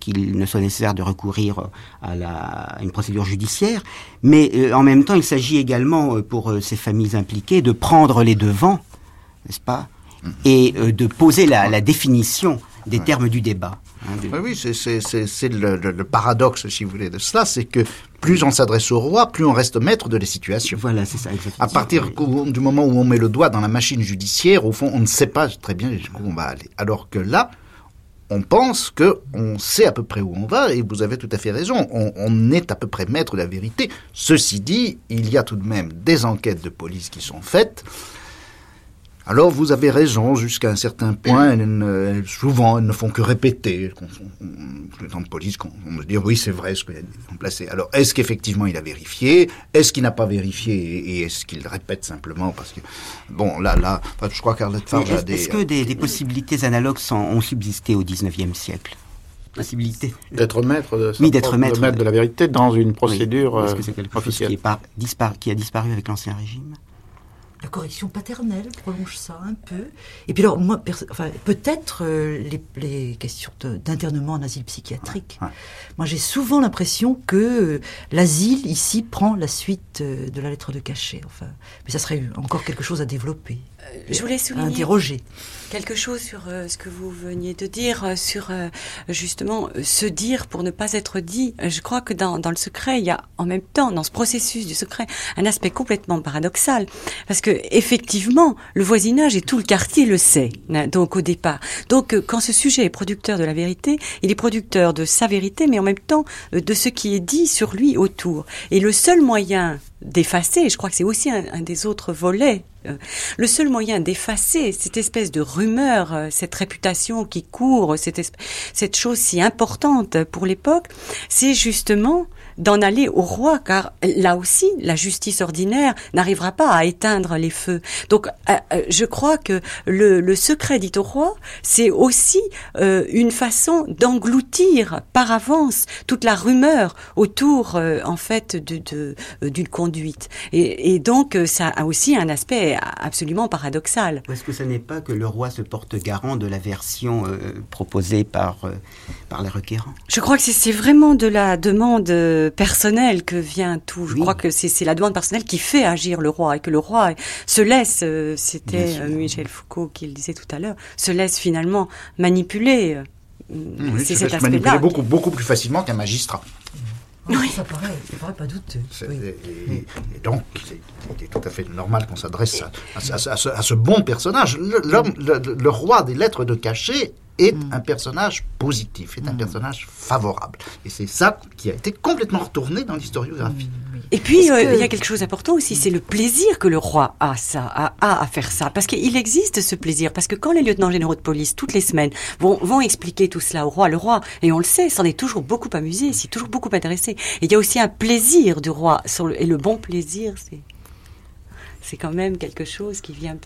qu'il ne soit nécessaire de recourir à, la, une procédure judiciaire, mais euh, en même temps, il s'agit également euh, pour ces familles impliquées de prendre les devants, n'est-ce pas, mm. et de poser la, définition des termes du débat. Hein, oui, c'est le, paradoxe, si vous voulez, de cela, c'est que plus on s'adresse au roi, plus on reste maître de la situation. Voilà, c'est ça. Exactement. À partir du moment où on met le doigt dans la machine judiciaire, au fond, on ne sait pas très bien jusqu'où on va aller. Alors que là, on pense que on sait à peu près où on va, et vous avez tout à fait raison. On, on, est à peu près maître de la vérité. Ceci dit, il y a tout de même des enquêtes de police qui sont faites. Alors vous avez raison, jusqu'à un certain point, souvent elles ne font que répéter. Les temps de police, on me dit oui c'est vrai ce qu'il a placé. Alors est-ce qu'effectivement il a vérifié? Est-ce qu'il n'a pas vérifié? Et est-ce qu'il répète simplement? Parce que, bon là, là, je crois qu'Arlette Farge a des... Est-ce que des, possibilités analogues ont subsisté au 19e siècle? Possibilité d'être maître de, oui, d'être maître, de, la vérité dans une procédure Est-ce que c'est quelque chose qui, qui a disparu avec l'ancien régime? La correction paternelle prolonge ça un peu. Et puis alors, moi, enfin, peut-être euh, les, questions d'internement en asile psychiatrique. Moi, j'ai souvent l'impression que euh, l'asile, ici, prend la suite euh, de la lettre de cachet. Enfin, mais ça serait encore quelque chose à développer. Je voulais souligner... interroger quelque chose sur euh, ce que vous veniez de dire, euh, sur euh, justement se dire pour ne pas être dit. Je crois que dans, dans le secret, il y a en même temps, dans ce processus du secret, un aspect complètement paradoxal. Parce que effectivement, le voisinage et tout le quartier le sait, hein, donc au départ. Donc quand ce sujet est producteur de la vérité, il est producteur de sa vérité, mais en même temps de ce qui est dit sur lui autour. Et le seul moyen d'effacer, je crois que c'est aussi un, des autres volets, euh, le seul moyen d'effacer cette espèce de rumeur, euh, cette réputation qui court, cette, cette chose si importante pour l'époque, c'est justement d'en aller au roi, car là aussi, la justice ordinaire n'arrivera pas à éteindre les feux. Donc, euh, euh, je crois que le, le, secret dit au roi, c'est aussi euh, une façon d'engloutir par avance toute la rumeur autour, en fait, de, d'une conduite. Et, et, donc, ça a aussi un aspect absolument paradoxal. Est-ce que ce n'est pas que le roi se porte garant de la version proposée par, par les requérants? Je crois que c'est vraiment de la demande personnel que vient tout. Je crois que c'est la demande personnelle qui fait agir le roi et que le roi se laisse, euh, c'était euh, Michel Foucault qui le disait tout à l'heure, se laisse finalement manipuler. Euh, c'est cet aspect-là. beaucoup, beaucoup plus facilement qu'un magistrat. Oui, ça paraît, ça paraît pas douteux. Oui. Et, et- et donc, est tout à fait normal qu'on s'adresse à, à- à- à ce, à ce bon personnage. Le, l'homme- le- le- le roi des lettres de cachet est un personnage positif, est un personnage favorable. Et c'est ça qui a été complètement retourné dans l'historiographie. Et puis, euh, que- il y a quelque chose d'important aussi, c'est le plaisir que le roi a, ça, a, a à faire ça. Parce qu'il existe ce plaisir. Parce que quand les lieutenants généraux de police, toutes les semaines, vont, vont expliquer tout cela au roi, le roi, et on le sait, s'en est toujours beaucoup amusé, s'y est toujours beaucoup intéressé. Et il y a aussi un plaisir du roi. Sur le, et le bon plaisir, c'est... C'est quand même quelque chose qui vient...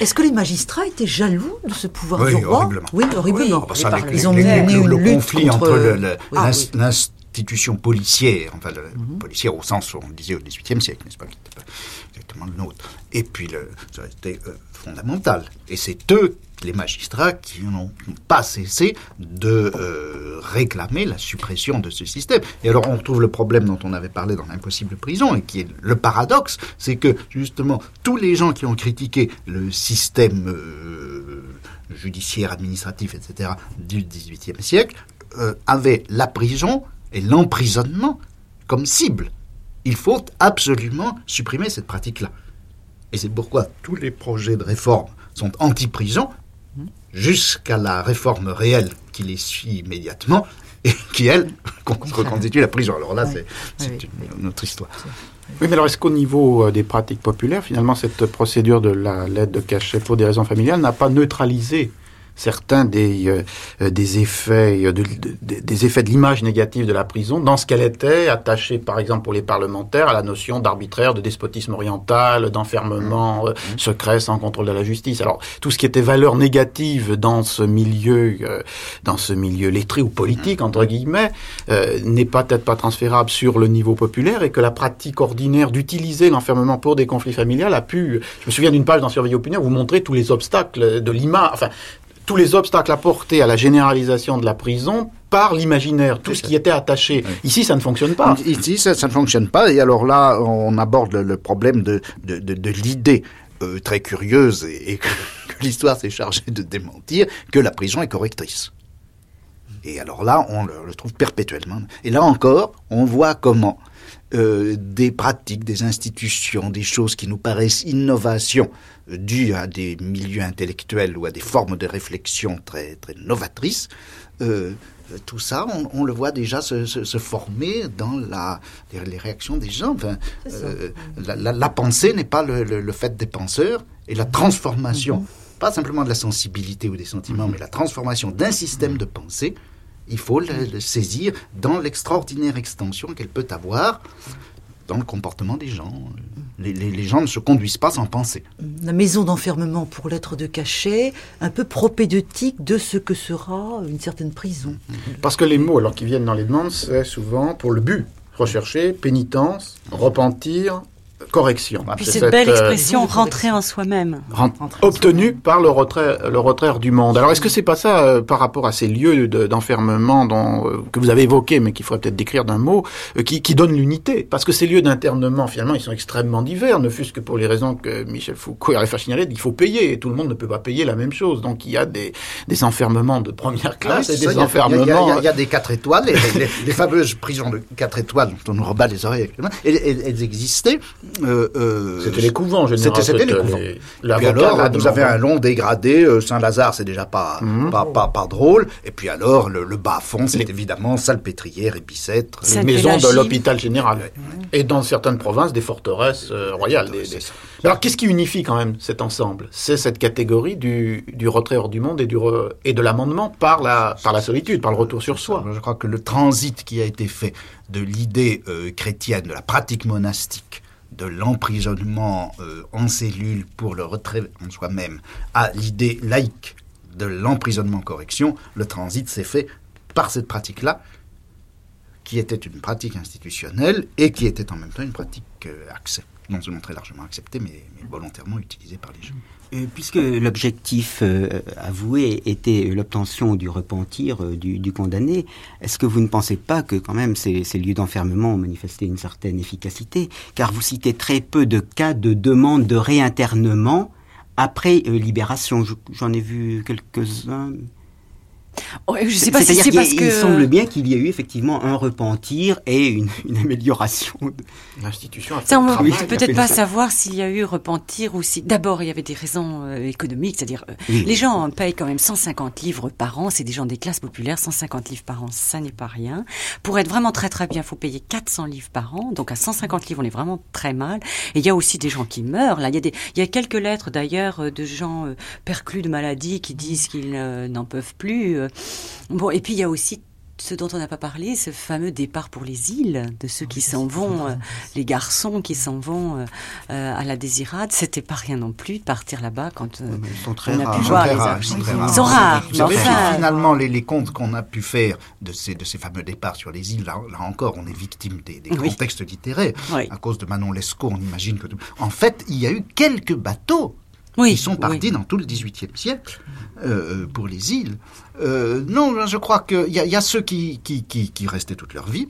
Est-ce que les magistrats étaient jaloux de ce pouvoir Oui, du roi? horriblement. Oui, horriblement. Ah ça, par les- le Ils ont mené le, une le lutte conflit contre- entre Oui. l'ins- l'institution policière, enfin le policière au sens où on le disait au XVIIIe siècle, n'est-ce pas, qui n'était pas exactement le nôtre, et puis le, ça a été euh, fondamental. Et c'est eux, les magistrats, qui n'ont pas cessé de euh, réclamer la suppression de ce système. Et alors on retrouve le problème dont on avait parlé dans l'impossible prison, et qui est le paradoxe, c'est que justement tous les gens qui ont critiqué le système euh, judiciaire, administratif, etc., du XVIIIe siècle, euh, avaient la prison et l'emprisonnement comme cible. Il faut absolument supprimer cette pratique-là. Et c'est pourquoi tous les projets de réforme sont anti-prison jusqu'à la réforme réelle qui les suit immédiatement et qui, elle, con- reconstitue la prison. Alors là, c'est c'est Oui, une, une autre histoire. Oui, mais alors est-ce qu'au niveau euh, des pratiques populaires, finalement, cette procédure de la lettre de cachet pour des raisons familiales n'a pas neutralisé certains des, euh, des effets euh, de, de- de- des effets de l'image négative de la prison. Dans ce qu'elle était attachée par exemple pour les parlementaires à la notion d'arbitraire de despotisme oriental d'enfermement euh, secret sans contrôle de la justice. Alors tout ce qui était valeur négative dans ce milieu euh, dans ce milieu lettré ou politique entre guillemets n'est pas peut-être pas transférable sur le niveau populaire et que la pratique ordinaire d'utiliser l'enfermement pour des conflits familiales a pu je me souviens d'une page dans Surveiller opinion vous montrez tous les obstacles de l'image enfin tous les obstacles apportés à la généralisation de la prison par l'imaginaire, tout ce qui était attaché. Ici, ça ne fonctionne pas. Ici, ça, ça ne fonctionne pas. Et alors là, on aborde le, le problème de, de, de, de l'idée euh, très curieuse et, et que, que l'histoire s'est chargée de démentir que la prison est correctrice. Et alors là, on le, le trouve perpétuellement. Et là encore, on voit comment euh, des pratiques, des institutions, des choses qui nous paraissent innovations euh, dues à des milieux intellectuels ou à des formes de réflexion très, très novatrices, euh, tout ça, on, on le voit déjà se, se, se former dans la, les, les réactions des gens. Enfin, euh, la, la, la pensée n'est pas le, le, le, fait des penseurs, et la transformation, mm -hmm. pas simplement de la sensibilité ou des sentiments, mm -hmm. mais la transformation d'un système de pensée, il faut le, le saisir dans l'extraordinaire extension qu'elle peut avoir dans le comportement des gens. Les, les, les, gens ne se conduisent pas sans penser. La maison d'enfermement pour lettres de cachet, un peu propédeutique de ce que sera une certaine prison. Parce que les mots, alors qui viennent dans les demandes, c'est souvent pour le but recherché, pénitence, repentir, correction. Puis cette, cette belle expression euh, rentrer en soi-même. Obtenue par le retrait, le retrait du monde. Alors est-ce que c'est pas ça euh, par rapport à ces lieux d'enfermement dont euh, que vous avez évoqués, mais qu'il faudrait peut-être décrire d'un mot, euh, qui, qui donnent l'unité? Parce que ces lieux d'internement, finalement, ils sont extrêmement divers, ne fût-ce que pour les raisons que Michel Foucault et Réfa il faut payer, et tout le monde ne peut pas payer la même chose. Donc il y a des, des enfermements de première classe ah, et des ça, enfermements... Il y, y, y, a des quatre étoiles, les, les, les, fameuses prisons de quatre étoiles dont on nous rebat les oreilles actuellement, elles, elles existaient. Euh, euh, c'était les couvents, en général. C'était les couvents. Les, puis alors, vous avez un long dégradé. Euh, Saint-Lazare, c'est déjà pas, Mhm. mmh. pas, pas, pas, drôle. Et puis alors, le, le bas-fond, c'est les... évidemment Salpêtrière et Bicêtre. Les maisons de l'hôpital général. Mmh. Et dans certaines provinces, des forteresses euh, royales. Des, des... Alors, qu'est-ce qui unifie quand même cet ensemble? C'est cette catégorie du, du, retrait hors du monde et, du re... et de l'amendement par la, par la solitude, par le retour sur soi. Je crois que le transit qui a été fait de l'idée euh, chrétienne, de la pratique monastique, de l'emprisonnement euh, en cellule pour le retrait en soi-même à l'idée laïque de l'emprisonnement correction, le transit s'est fait par cette pratique-là, qui était une pratique institutionnelle et qui était en même temps une pratique euh, accès, non seulement très largement acceptée, mais volontairement utilisée par les gens. Euh, puisque l'objectif euh, avoué était l'obtention du repentir euh, du, condamné, est-ce que vous ne pensez pas que quand même ces, ces lieux d'enfermement ont manifesté une certaine efficacité? Car vous citez très peu de cas de demande de réinternement après libération. J'en ai vu quelques-uns. Je sais pas si C'est-à-dire c'est qu'il parce que. il semble bien qu'il y a eu effectivement un repentir et une, une amélioration. de- L'institution a fait Ça, on ne peut peut-être pas savoir s'il y a eu repentir ou si. D'abord, il y avait des raisons euh, économiques, c'est-à-dire euh, Oui. les gens payent quand même 150 livres par an. C'est des gens des classes populaires, 150 livres par an, ça n'est pas rien. Pour être vraiment très très bien, faut payer 400 livres par an. Donc à 150 livres, on est vraiment très mal. Et il y a aussi des gens qui meurent. Là, il y a des, il y a quelques lettres d'ailleurs euh, de gens perclus de maladie qui disent qu'ils n'en peuvent plus. Euh. Bon, et puis il y a aussi ce dont on n'a pas parlé, ce fameux départ pour les îles, de ceux qui s'en vont, euh, les garçons qui s'en vont euh, euh, à la désirade, c'était pas rien non plus de partir là-bas quand Ils sont très on a rares. pu Ils voir les rares, ils sont très Ils sont rares, Vous mais savez, enfin, finalement, les, les comptes qu'on a pu faire de ces, de ces fameux départs sur les îles, là, là encore, on est victime des, des Oui. grands textes littéraires. À cause de Manon Lescaut, on imagine que... tout- En fait, il y a eu quelques bateaux oui, qui sont partis oui. dans tout le XVIIIe siècle euh, pour les îles. Euh, non, je crois qu'il y, y a ceux qui, qui, qui, qui restaient toute leur vie.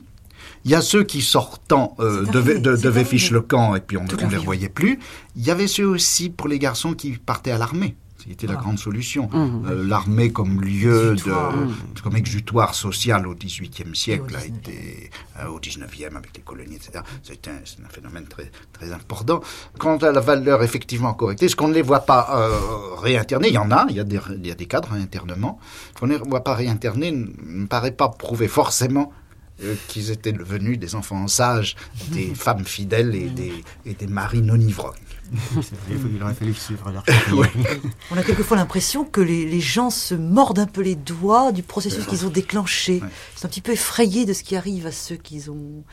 Il y a ceux qui sortant euh, devaient, de- devaient fiche le camp et puis on ne les vie. revoyait plus. Il y avait ceux aussi pour les garçons qui partaient à l'armée. C'était la grande solution. Mhm. Euh, l'armée comme lieu Exutoire. de, comme exutoire social au XVIIIe siècle au a 19e. été euh, au XIXe avec les colonies, etc. C'est un, phénomène très, très important. Quant à la valeur effectivement correctée, ce qu'on ne les voit pas euh, réinternés, il y en a, il y a des, il y a des cas de réinternement, qu'on ne les voit pas réinternés ne me paraît pas prouver forcément euh, qu'ils étaient devenus des enfants sages, des femmes fidèles et des, et des maris non ivrognes. Il aurait fallu suivre leur On a quelquefois l'impression que les, les gens se mordent un peu les doigts du processus qu'ils ont déclenché. Ouais. Ils sont un petit peu effrayés de ce qui arrive à ceux qu'ils ont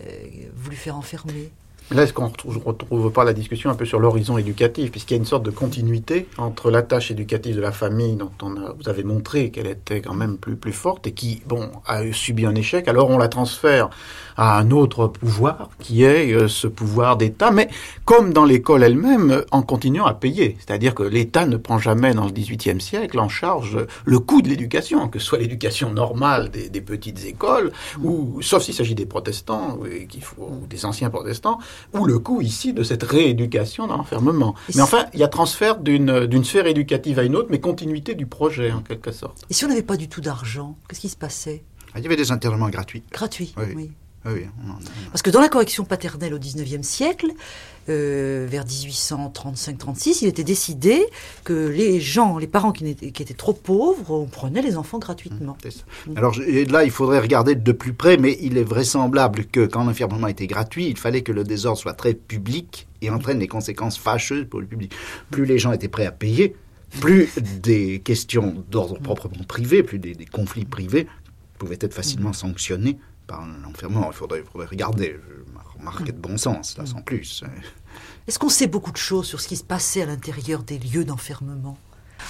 euh, voulu faire enfermer. Là, est-ce qu'on ne retrouve pas la discussion un peu sur l'horizon éducatif, puisqu'il y a une sorte de continuité entre la tâche éducative de la famille, dont vous avez montré qu'elle était quand même plus, plus forte, et qui, bon, a subi un échec, alors on la transfère à un autre pouvoir, qui est euh, ce pouvoir d'État, mais comme dans l'école elle-même, euh, en continuant à payer. C'est-à-dire que l'État ne prend jamais dans le XVIIIe siècle en charge le coût de l'éducation, que ce soit l'éducation normale des, petites écoles, ou, sauf s'il s'agit des protestants, ou des anciens protestants, ou le coût ici de cette rééducation dans l'enfermement. Mais enfin, il y a transfert d'une d'une sphère éducative à une autre, mais continuité du projet en quelque sorte. Et si on n'avait pas du tout d'argent, qu'est-ce qui se passait? Ah, Il y avait des internements gratuits. Gratuit, Oui. oui. Ah oui, on en Parce que dans la correction paternelle au XIXe siècle, euh, vers 1835-36, il était décidé que les gens, les parents qui, étaient trop pauvres, on prenait les enfants gratuitement. Ça. Alors je- là, il faudrait regarder de plus près, mais il est vraisemblable que quand l'enfermement était gratuit, il fallait que le désordre soit très public et entraîne des conséquences fâcheuses pour le public. Plus les gens étaient prêts à payer, plus des questions d'ordre proprement privé, plus des, des conflits privés pouvaient être facilement sanctionnés par l'enfermement. Il faudrait, faudrait regarder, je remarquer de bon sens, là, sans plus. Est-ce qu'on sait beaucoup de choses sur ce qui se passait à l'intérieur des lieux d'enfermement?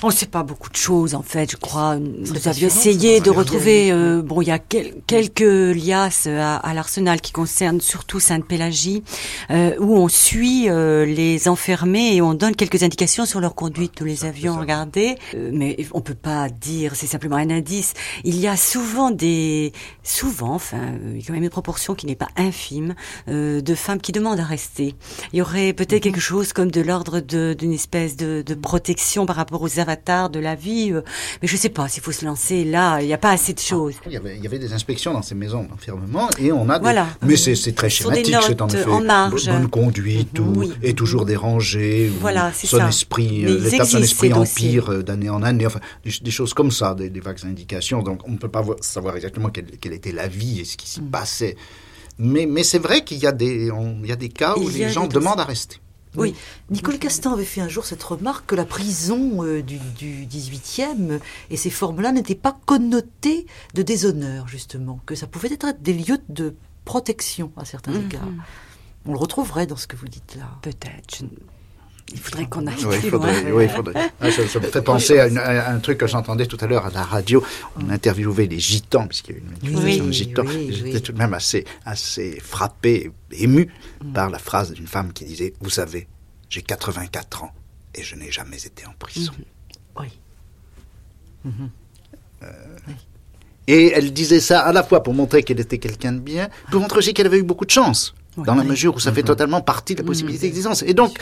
On ne sait pas beaucoup de choses, en fait, je crois. Nous avions essayé de retrouver... euh, bon, il y a quel- quelques liasses à, à l'Arsenal qui concernent surtout Sainte-Pélagie, euh, où on suit euh, les enfermés et on donne quelques indications sur leur conduite. Nous les avions regardées, euh, mais on peut pas dire, c'est simplement un indice. Il y a souvent des... Souvent, enfin, euh, il y a quand même une proportion qui n'est pas infime euh, de femmes qui demandent à rester. Il y aurait peut-être quelque chose comme de l'ordre d'une espèce de, de protection par rapport aux avatars de la vie, euh, mais je sais pas s'il faut se lancer là, il n'y a pas assez de choses. Il y, avait, il y avait des inspections dans ces maisons d'enfermement et on a des... Voilà. Mais c'est très schématique, c'est en effet en marge. bonne conduite ou, Oui. et toujours dérangé. Voilà, c'est son ça. esprit, euh, ils l'état de son existent, esprit empire euh, d'année en année, enfin des, des choses comme ça, des, des vagues indications. Donc on ne peut pas voir- savoir exactement quelle, quelle était la vie et ce qui s'y Mm. passait. Mais, mais c'est vrai qu'il y, a des- on- il y a des cas où les gens demandent à rester. Oui. Nicole Castan avait fait un jour cette remarque que la prison euh, du, du 18e et ces formes-là n'étaient pas connotées de déshonneur, justement, que ça pouvait être des lieux de protection à certains Mhm. égards. On le retrouverait dans ce que vous dites là. Peut-être. je- Il faudrait qu'on aille Oui, plus il faudrait. loin. oui, il faudrait. Ah, ça, ça me fait penser à, une- à un truc que j'entendais tout à l'heure à la radio. On interviewait les gitans, puisqu'il y a eu une manifestation Oui, de gitans. oui, J'étais tout de même assez, assez frappé, ému par la phrase d'une femme qui disait Vous savez, j'ai 84 ans et je n'ai jamais été en prison. Oui. Et elle disait ça à la fois pour montrer qu'elle était quelqu'un de bien, pour montrer aussi qu'elle avait eu beaucoup de chance, dans la mesure où ça fait totalement partie de la possibilité d'existence. Et donc,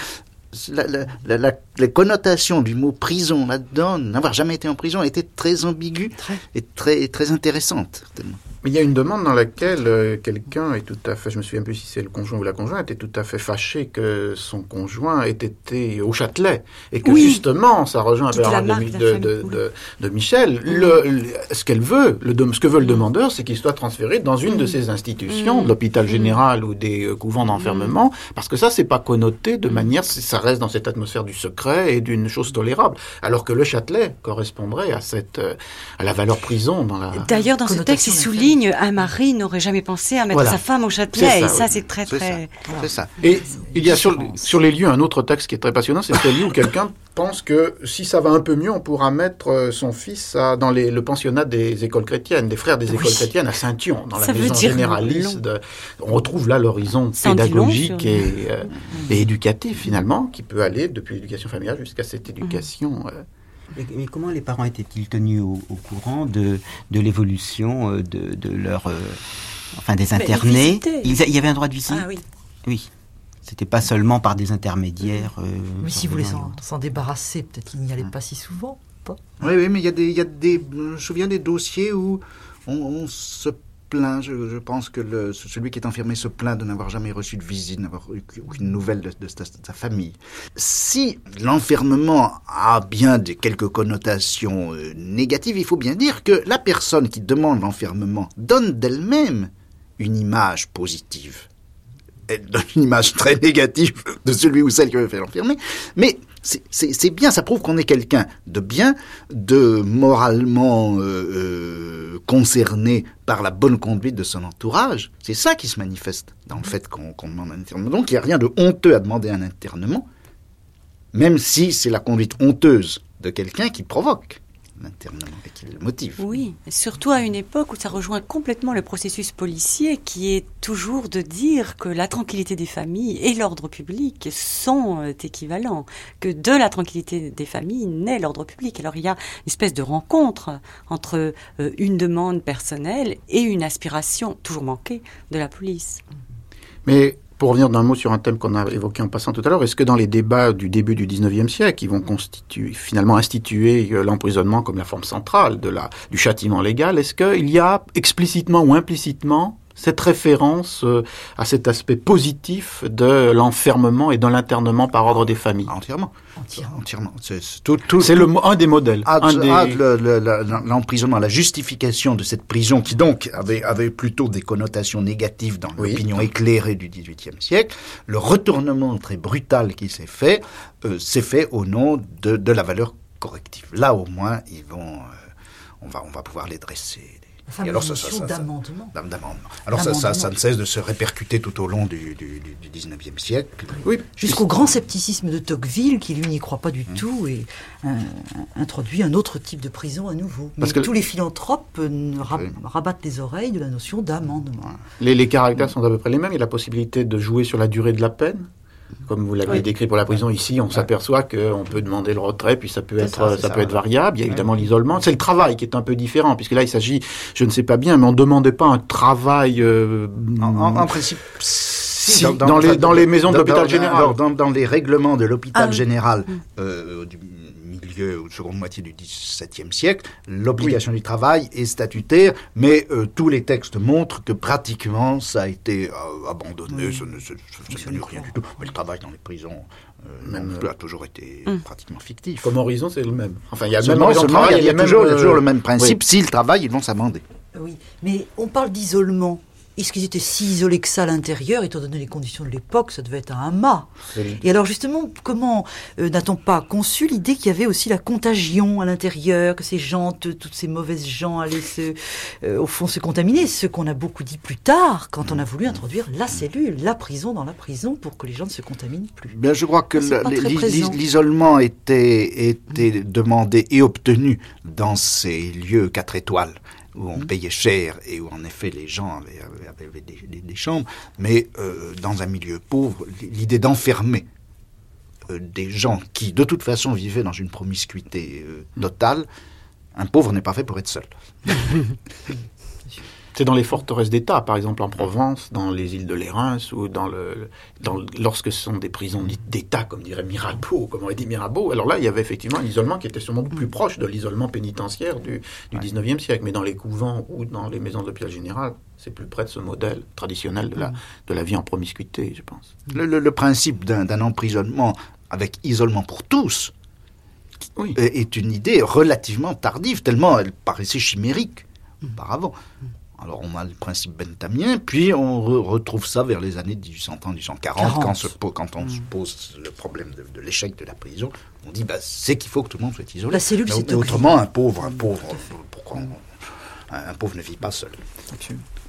la, la, la, la, la connotation du mot prison là-dedans, n'avoir jamais été en prison, était très ambiguë et très, très intéressante. certainement. Mais il y a une demande dans laquelle euh, quelqu'un est tout à fait, je me souviens plus si c'est le conjoint ou la conjointe, est tout à fait fâché que son conjoint ait été au Châtelet. Et que Oui. justement, ça rejoint un peu Toute la de, de Michel. Le, le- ce qu'elle veut, le, ce que veut le demandeur, c'est qu'il soit transféré dans une de ces institutions, de l'hôpital général ou des euh, couvents d'enfermement, parce que ça, c'est pas connoté de manière, ça reste dans cette atmosphère du secret et d'une chose tolérable. Alors que le Châtelet correspondrait à cette, euh, à la valeur prison dans la. D'ailleurs, dans ce texte, il Connotation souligne un mari n'aurait jamais pensé à mettre Voilà. sa femme au Châtelet. ça, et ça, oui. c'est très, très. C'est ça. Et il y a sur, sur les lieux un autre texte qui est très passionnant, c'est celui où quelqu'un pense que si ça va un peu mieux, on pourra mettre euh, son fils à- dans les- le pensionnat des écoles chrétiennes, des frères des Oui. écoles chrétiennes à Saint-Yon, dans la Ça veut maison généraliste. de- on retrouve là l'horizon long pédagogique sur- et, euh, et éducatif finalement, qui peut aller depuis l'éducation familiale jusqu'à cette éducation. euh, Mais, mais comment les parents étaient-ils tenus au, au courant de, de l'évolution euh, de, de leur, euh, enfin des ils internés. Ils Il y avait un droit de visite. Ah oui. Oui. C'était pas seulement par des intermédiaires. euh, Mais si vous voulez s'en s'en débarrasser, peut-être qu'il n'y allait pas si souvent. Pas? Oui, oui, mais il y a des, il y a des, je me souviens des dossiers où on, on se Je, pense que celui qui est enfermé se plaint de n'avoir jamais reçu de visite, n'avoir eu aucune nouvelle de, sa, famille. Si l'enfermement a bien quelques connotations euh, négatives, il faut bien dire que la personne qui demande l'enfermement donne d'elle-même une image positive elle donne une image très négative de celui ou celle qui veut faire l'enfermer. Mais c'est- bien, ça prouve qu'on est quelqu'un de bien, de moralement euh, euh, concerné par la bonne conduite de son entourage. C'est ça qui se manifeste dans le fait qu'on qu'on demande un internement. Donc il n'y a rien de honteux à demander un internement, même si c'est la conduite honteuse de quelqu'un qui provoque l'internement et qui le motive. Oui, surtout à une époque où ça rejoint complètement le processus policier qui est toujours de dire que la tranquillité des familles et l'ordre public sont euh, équivalents, que de la tranquillité des familles naît l'ordre public. Alors il y a une espèce de rencontre entre euh, une demande personnelle et une aspiration toujours manquée de la police. Mais pour revenir d'un mot sur un thème qu'on a évoqué en passant tout à l'heure, est-ce que dans les débats du début du 19e siècle, qui vont constituer, finalement instituer euh, l'emprisonnement comme la forme centrale de la, du châtiment légal, est-ce qu'il y a explicitement ou implicitement cette référence euh, à cet aspect positif de l'enfermement et de l'internement par ordre des familles Entièrement. Entièrement. Entièrement. C'est c'est tout, tout, C'est le, un des modèles. Ad- un des- l'emprisonnement, la justification de cette prison qui donc avait, avait plutôt des connotations négatives dans Oui. l'opinion éclairée du XVIIIe siècle, le retournement très brutal qui s'est fait, euh, s'est fait au nom de, de la valeur corrective. Là au moins, ils vont, euh, on, va, on va pouvoir les dresser. Et alors, ça- d'amendement. d'am- d'amendement. Alors ça, ne cesse de se répercuter tout au long du, du, du, du 19e siècle. Oui, Jusqu'au grand scepticisme de Tocqueville, qui lui n'y croit pas Mmh. du tout et euh, introduit un autre type de prison à nouveau. Mais Parce que- tous les philanthropes euh, Oui. rabattent les oreilles de la notion d'amendement. Les, les caractères sont à peu près les mêmes. Il y a la possibilité de jouer sur la durée de la peine. Comme vous l'avez Oui. décrit pour la prison, ici, on s'aperçoit qu'on peut demander le retrait, puis ça peut être, ça, ça, peut être ouais. variable. Il y a évidemment l'isolement. C'est le travail qui est un peu différent, puisque là, il s'agit, je ne sais pas bien, mais on ne demandait pas un travail. euh, En, en- en principe, Si, dans les- dans les maisons de l'hôpital général. alors, dans, dans les règlements de l'hôpital Ah oui. général euh, du milieu ou seconde moitié du XVIIe siècle, l'obligation du travail est statutaire, mais euh, tous les textes montrent que pratiquement ça a été euh, abandonné, ne ce- n'est rien du tout. Mais le travail dans les prisons euh, Même, euh, a toujours été Hum. pratiquement fictif. Comme horizon, c'est le même. Enfin, il y a même il y a, toujours, le même principe. oui. S'ils travaillent, ils vont s'amender. Oui, mais on parle d'isolement. Est-ce qu'ils étaient si isolés que ça à l'intérieur, étant donné les conditions de l'époque, ça devait être un mât. Et alors justement, comment euh, n'a-t-on pas conçu l'idée qu'il y avait aussi la contagion à l'intérieur, que ces gens, toutes ces mauvaises gens allaient se, euh, au fond se contaminer, ce qu'on a beaucoup dit plus tard, quand on a voulu introduire la cellule, la prison dans la prison, pour que les gens ne se contaminent plus. Bien, je crois que l'isolement était, était demandé et obtenu dans ces lieux quatre étoiles où on payait cher et où en effet les gens avaient, avaient- avaient des, des- des chambres, mais euh, dans un milieu pauvre, l'idée d'enfermer euh, des gens qui de toute façon vivaient dans une promiscuité euh, totale, un pauvre n'est pas fait pour être seul. C'est dans les forteresses d'État, par exemple en Provence, dans les îles de Lérins, ou dans le, dans, lorsque ce sont des prisons d'État, comme dirait Mirabeau, comme aurait dit Mirabeau. Alors là, il y avait effectivement un isolement qui était sûrement plus proche de l'isolement pénitentiaire du, du 19e siècle. Mais dans les couvents ou dans les maisons d'hôpital général, c'est plus près de ce modèle traditionnel de la, de la vie en promiscuité, je pense. Le, le- principe d'un emprisonnement avec isolement pour tous Oui. est- est une idée relativement tardive, tellement elle paraissait chimérique Mm. auparavant. Alors on a le principe benthamien, puis on re- retrouve ça vers les années 1830-1840, quand, se po- quand on se pose le problème de, de l'échec de la prison. On dit, bah, c'est qu'il faut que tout le monde soit isolé. La cellule, Mais c'est mais autrement, un pauvre, un pauvre, pourquoi on- un pauvre ne vit pas seul.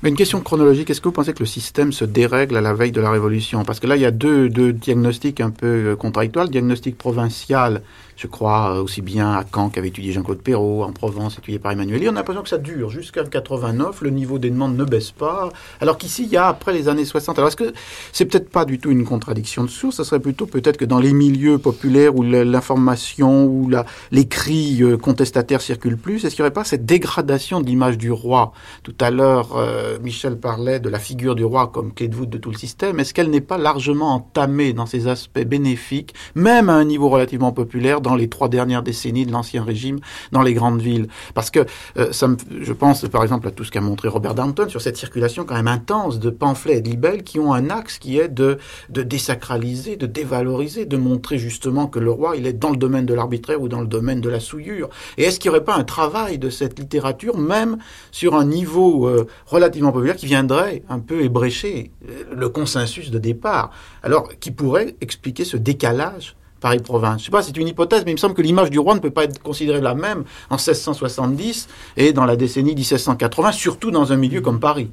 Mais une question chronologique, est-ce que vous pensez que le système se dérègle à la veille de la Révolution? Parce que là, il y a deux, deux diagnostics un peu euh, contradictoires. Le diagnostic provincial, je crois, euh, aussi bien à Caen qu'avait étudié Jean-Claude Perrault, en Provence, étudié par Emmanuel. Et on a l'impression que ça dure jusqu'à 89, le niveau des demandes ne baisse pas. Alors qu'ici, il y a après les années 60. Alors est-ce que c'est peut-être pas du tout une contradiction de source? Ça serait plutôt peut-être que dans les milieux populaires où l'information, où la, les cris euh, contestataires circulent plus, est-ce qu'il n'y aurait pas cette dégradation de l'image du roi? Tout à l'heure, euh, Michel parlait de la figure du roi comme clé de voûte de tout le système. Est-ce qu'elle n'est pas largement entamée dans ses aspects bénéfiques, même à un niveau relativement populaire, dans les trois dernières décennies de l'Ancien Régime, dans les grandes villes Parce que euh, ça je pense par exemple à tout ce qu'a montré Robert Downton sur cette circulation quand même intense de pamphlets et de libelles qui ont un axe qui est de, de désacraliser, de dévaloriser, de montrer justement que le roi, il est dans le domaine de l'arbitraire ou dans le domaine de la souillure. Et est-ce qu'il n'y aurait pas un travail de cette littérature, même sur un niveau euh, relativement populaire, qui viendrait un peu ébrécher euh, le consensus de départ? Alors, qui pourrait expliquer ce décalage Paris-Province. Je sais pas, c'est une hypothèse, mais il me semble que l'image du roi ne peut pas être considérée la même en 1670 et dans la décennie 1780, surtout dans un milieu comme Paris,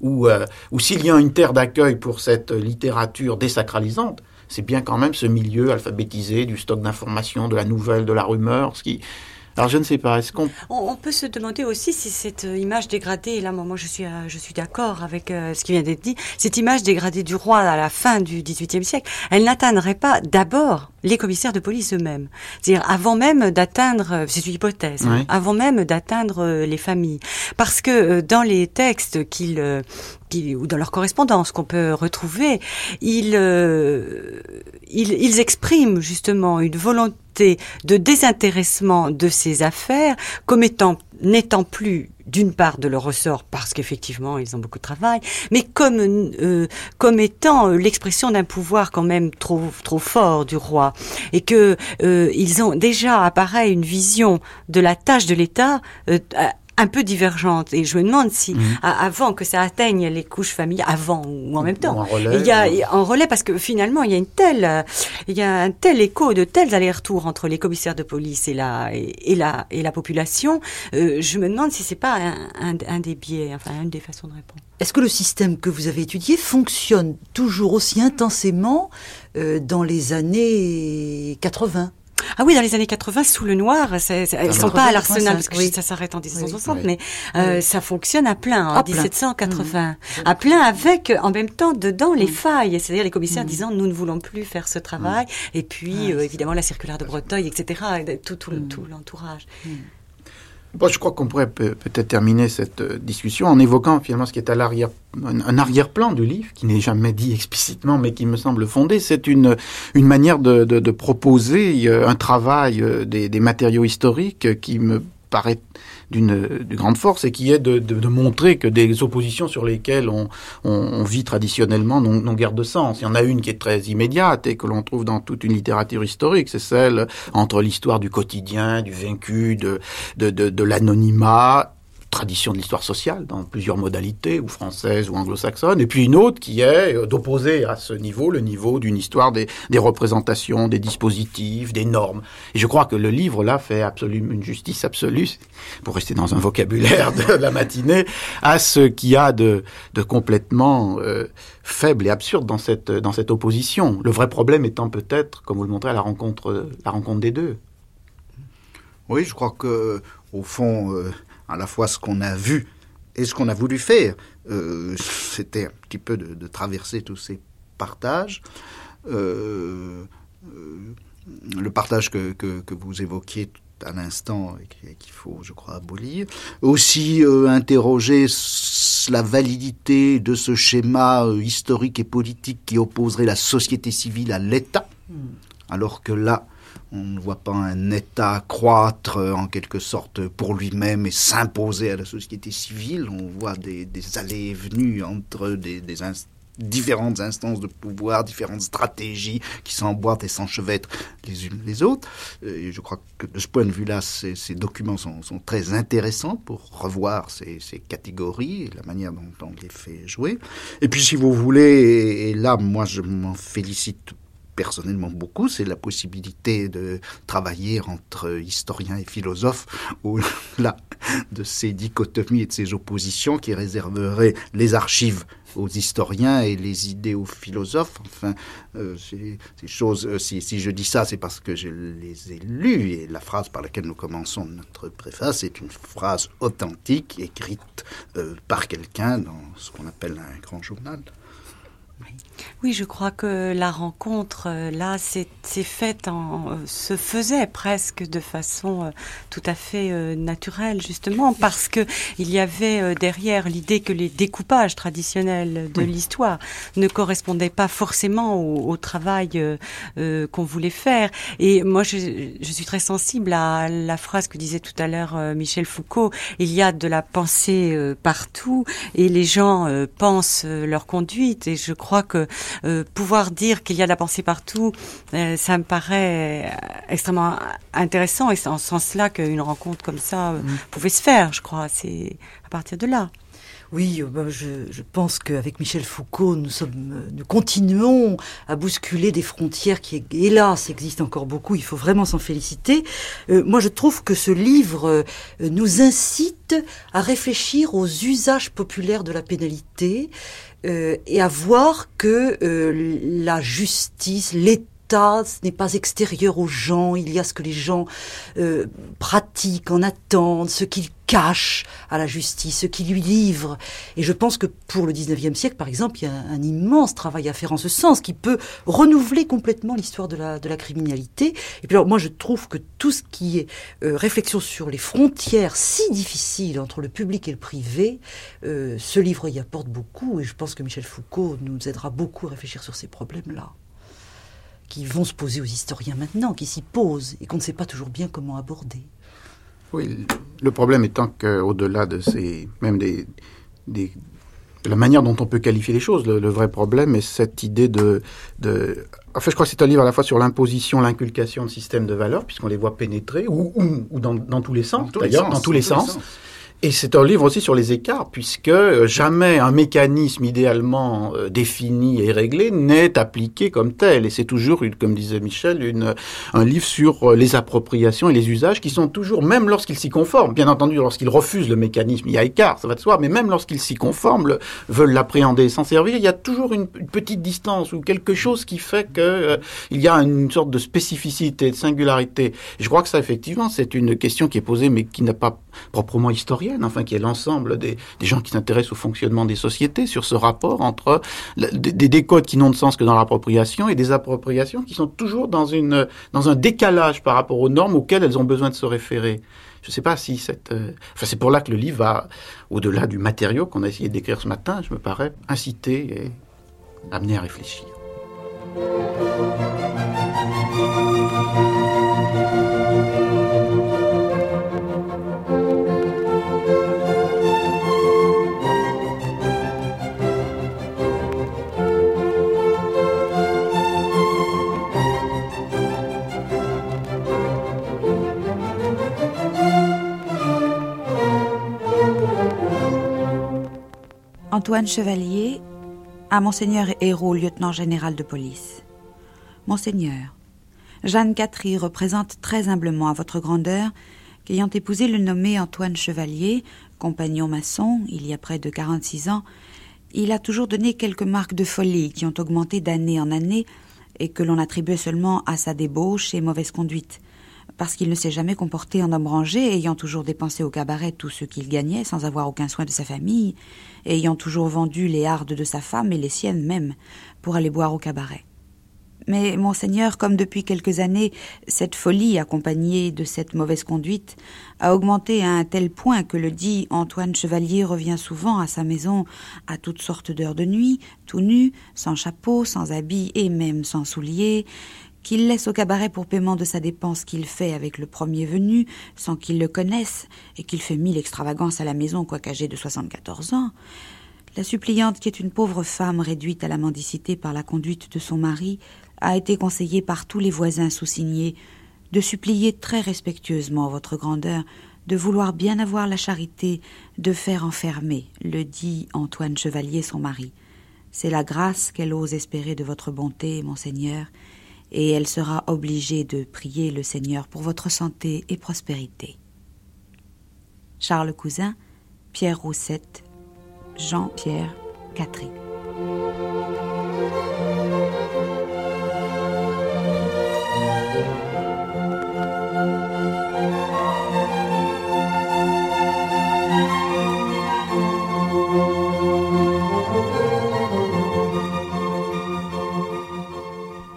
où, euh, où s'il y a une terre d'accueil pour cette littérature désacralisante, c'est bien quand même ce milieu alphabétisé du stock d'informations, de la nouvelle, de la rumeur, ce qui... Alors je ne sais pas, est-ce qu'on... On, on peut se demander aussi si cette euh, image dégradée, et là moi, moi, je suis, euh, je suis d'accord avec euh, ce qui vient d'être dit, cette image dégradée du roi à la fin du XVIIIe siècle, elle n'atteindrait pas d'abord les commissaires de police eux-mêmes. C'est-à-dire avant même d'atteindre, c'est une hypothèse, hein, Oui. avant même d'atteindre les familles. Parce que euh, dans les textes qu'ils... euh, ou dans leur correspondance qu'on peut retrouver, ils, euh, ils, ils expriment justement une volonté de désintéressement de ces affaires comme étant n'étant plus d'une part de leur ressort parce qu'effectivement ils ont beaucoup de travail, mais comme euh, comme étant l'expression d'un pouvoir quand même trop trop fort du roi. Et que euh, ils ont déjà apparaît une vision de la tâche de l'État euh, un peu divergente. Et je me demande si Mhm. avant que ça atteigne les couches familiales avant ou en même temps en relais, il y a ou- en relais parce que finalement il y a une telle il y a un tel écho de tels allers-retours entre les commissaires de police et la et, et la et la population euh, je me demande si c'est pas un, un, un des biais enfin une des façons de répondre. Est-ce que le système que vous avez étudié fonctionne toujours aussi intensément euh, dans les années 80 Ah oui, dans les années 80, sous le noir, c'est- c'est- ils sont pas à 80, l'Arsenal parce que 85, oui. ça s'arrête en 1760, Oui. mais euh, ça fonctionne à plein en À plein. 1780, à plein avec en même temps dedans les failles, c'est-à-dire les commissaires disant nous ne voulons plus faire ce travail, et puis euh, évidemment la circulaire de Breteuil, etc. et tout tout, tout l'entourage. Bon, je crois qu'on pourrait peut- peut-être terminer cette euh, discussion en évoquant finalement ce qui est à l'arrière, un, arrière-plan du livre, qui n'est jamais dit explicitement, mais qui me semble fondé. C'est une, manière de, proposer euh, un travail euh, des, matériaux historiques qui me paraît d'une grande force et qui est de, de, de montrer que des oppositions sur lesquelles on, on, on vit traditionnellement n'ont guère de sens. Il y en a une qui est très immédiate et que l'on trouve dans toute une littérature historique, c'est celle entre l'histoire du quotidien, du vaincu, de, de, de l'anonymat, tradition de l'histoire sociale dans plusieurs modalités, ou française ou anglo-saxonne, et puis une autre qui est euh, d'opposer à ce niveau le niveau d'une histoire des, représentations, des dispositifs, des normes. Et je crois que le livre là fait absolument une justice absolue, pour rester dans un vocabulaire de la matinée, à ce qu'il y a de, de complètement euh, faible et absurde dans cette, dans cette opposition. Le vrai problème étant peut-être, comme vous le montrez, à la rencontre, la rencontre des deux. Oui, je crois que au fond, euh, à la fois ce qu'on a vu et ce qu'on a voulu faire, euh, c'était un petit peu de, de traverser tous ces partages. Euh, euh, le partage que, que, que vous évoquiez à l'instant et qu'il faut, je crois, abolir. Aussi interroger la validité de ce schéma historique et politique qui opposerait la société civile à l'État, hmm. alors que là, on ne voit pas un État croître euh, en quelque sorte pour lui-même et s'imposer à la société civile. On voit des, allées et venues entre des, différentes instances de pouvoir, différentes stratégies qui s'emboîtent et s'enchevêtrent les unes les autres. Et je crois que de ce point de vue-là, ces, documents sont, très intéressants pour revoir ces, catégories et la manière dont on les fait jouer. Et puis, si vous voulez, et là, moi, je m'en félicite personnellement beaucoup, c'est la possibilité de travailler entre historiens et philosophes au-delà de ces dichotomies et de ces oppositions qui réserveraient les archives aux historiens et les idées aux philosophes. Enfin, euh, ces, choses, euh, si, je dis ça, c'est parce que je les ai lues. Et la phrase par laquelle nous commençons notre préface est une phrase authentique, écrite euh, par quelqu'un dans ce qu'on appelle un grand journal. Je crois que la rencontre euh, là, c'est faite en, euh, se faisait presque de façon euh, tout à fait naturelle, justement parce que il y avait derrière l'idée que les découpages traditionnels de l'histoire ne correspondaient pas forcément au, travail qu'on voulait faire. Et moi, je, je, suis très sensible à la phrase que disait tout à l'heure Michel Foucault il y a de la pensée partout et les gens pensent leur conduite. Et je crois que euh, pouvoir dire qu'il y a de la pensée partout, euh, ça me paraît euh, extrêmement intéressant et c'est en ce sens-là qu'une rencontre comme ça mm. pouvait se faire, je crois. C'est à partir de là. Oui, ben, je, je, pense qu'avec Michel Foucault, nous, sommes, nous continuons à bousculer des frontières qui, hélas, existent encore beaucoup. Il faut vraiment s'en féliciter. moi, je trouve que ce livre nous incite à réfléchir aux usages populaires de la pénalité, euh, et à voir que euh, la justice, l'État, ce n'est pas extérieur aux gens, il y a ce que les gens euh, pratiquent, en attendent, ce qu'ils cachent à la justice, ce qu'ils lui livrent. Et je pense que pour le 19e siècle, par exemple, il y a un, immense travail à faire en ce sens, qui peut renouveler complètement l'histoire de la, criminalité. Et puis alors, moi, je trouve que tout ce qui est euh, réflexion sur les frontières si difficiles entre le public et le privé, euh, ce livre y apporte beaucoup, et je pense que Michel Foucault nous aidera beaucoup à réfléchir sur ces problèmes-là qui vont se poser aux historiens maintenant, qui s'y posent et qu'on ne sait pas toujours bien comment aborder. Oui, le problème étant qu'au-delà de ces, même des, des, de la manière dont on peut qualifier les choses, le, vrai problème est cette idée de, de en fait, je crois que c'est un livre à la fois sur l'imposition, l'inculcation de systèmes de valeurs, puisqu'on les voit pénétrer, ou, ou, dans, dans, tous les sens, d'ailleurs, dans tous les sens. Et c'est un livre aussi sur les écarts, puisque euh, jamais un mécanisme idéalement euh, défini et réglé n'est appliqué comme tel. Et c'est toujours, comme disait Michel, une, un livre sur euh, les appropriations et les usages qui sont toujours, même lorsqu'ils s'y conforment, bien entendu, lorsqu'ils refusent le mécanisme, il y a écart, ça va de soi, mais même lorsqu'ils s'y conforment, veulent l'appréhender et s'en servir, il y a toujours une, petite distance ou quelque chose qui fait que il y a une sorte de spécificité, de singularité. Je crois que ça, effectivement, c'est une question qui est posée, mais qui n'a pas proprement historienne, enfin qui est l'ensemble des, gens qui s'intéressent au fonctionnement des sociétés, sur ce rapport entre des, décodes qui n'ont de sens que dans l'appropriation et des appropriations qui sont toujours dans, une, dans un décalage par rapport aux normes auxquelles elles ont besoin de se référer. Je ne sais pas si cette... Euh, enfin, c'est pour là que le livre va, au-delà du matériau qu'on a essayé d'écrire ce matin, je me parais inciter et amener à réfléchir. Antoine Chevalier à Monseigneur Hérault, lieutenant général de police. Monseigneur, Jeanne Catherine représente très humblement à votre grandeur qu'ayant épousé le nommé Antoine Chevalier, compagnon maçon, il y a près de quarante-six ans, il a toujours donné quelques marques de folie qui ont augmenté d'année en année et que l'on attribuait seulement à sa débauche et mauvaise conduite parce qu'il ne s'est jamais comporté en homme rangé, ayant toujours dépensé au cabaret tout ce qu'il gagnait sans avoir aucun soin de sa famille, ayant toujours vendu les hardes de sa femme et les siennes même pour aller boire au cabaret. Mais, monseigneur, comme depuis quelques années, cette folie, accompagnée de cette mauvaise conduite, a augmenté à un tel point que le dit Antoine Chevalier revient souvent à sa maison à toutes sortes d'heures de nuit, tout nu, sans chapeau, sans habit et même sans souliers, qu'il laisse au cabaret pour paiement de sa dépense qu'il fait avec le premier venu, sans qu'il le connaisse, et qu'il fait mille extravagances à la maison, quoique âgé de soixante-quatorze ans, la suppliante, qui est une pauvre femme réduite à la mendicité par la conduite de son mari, a été conseillée par tous les voisins sous-signés de supplier très respectueusement votre grandeur de vouloir bien avoir la charité de faire enfermer le dit Antoine Chevalier son mari. C'est la grâce qu'elle ose espérer de votre bonté, monseigneur, et elle sera obligée de prier le Seigneur pour votre santé et prospérité. Charles Cousin, Pierre Roussette, Jean-Pierre Catherine.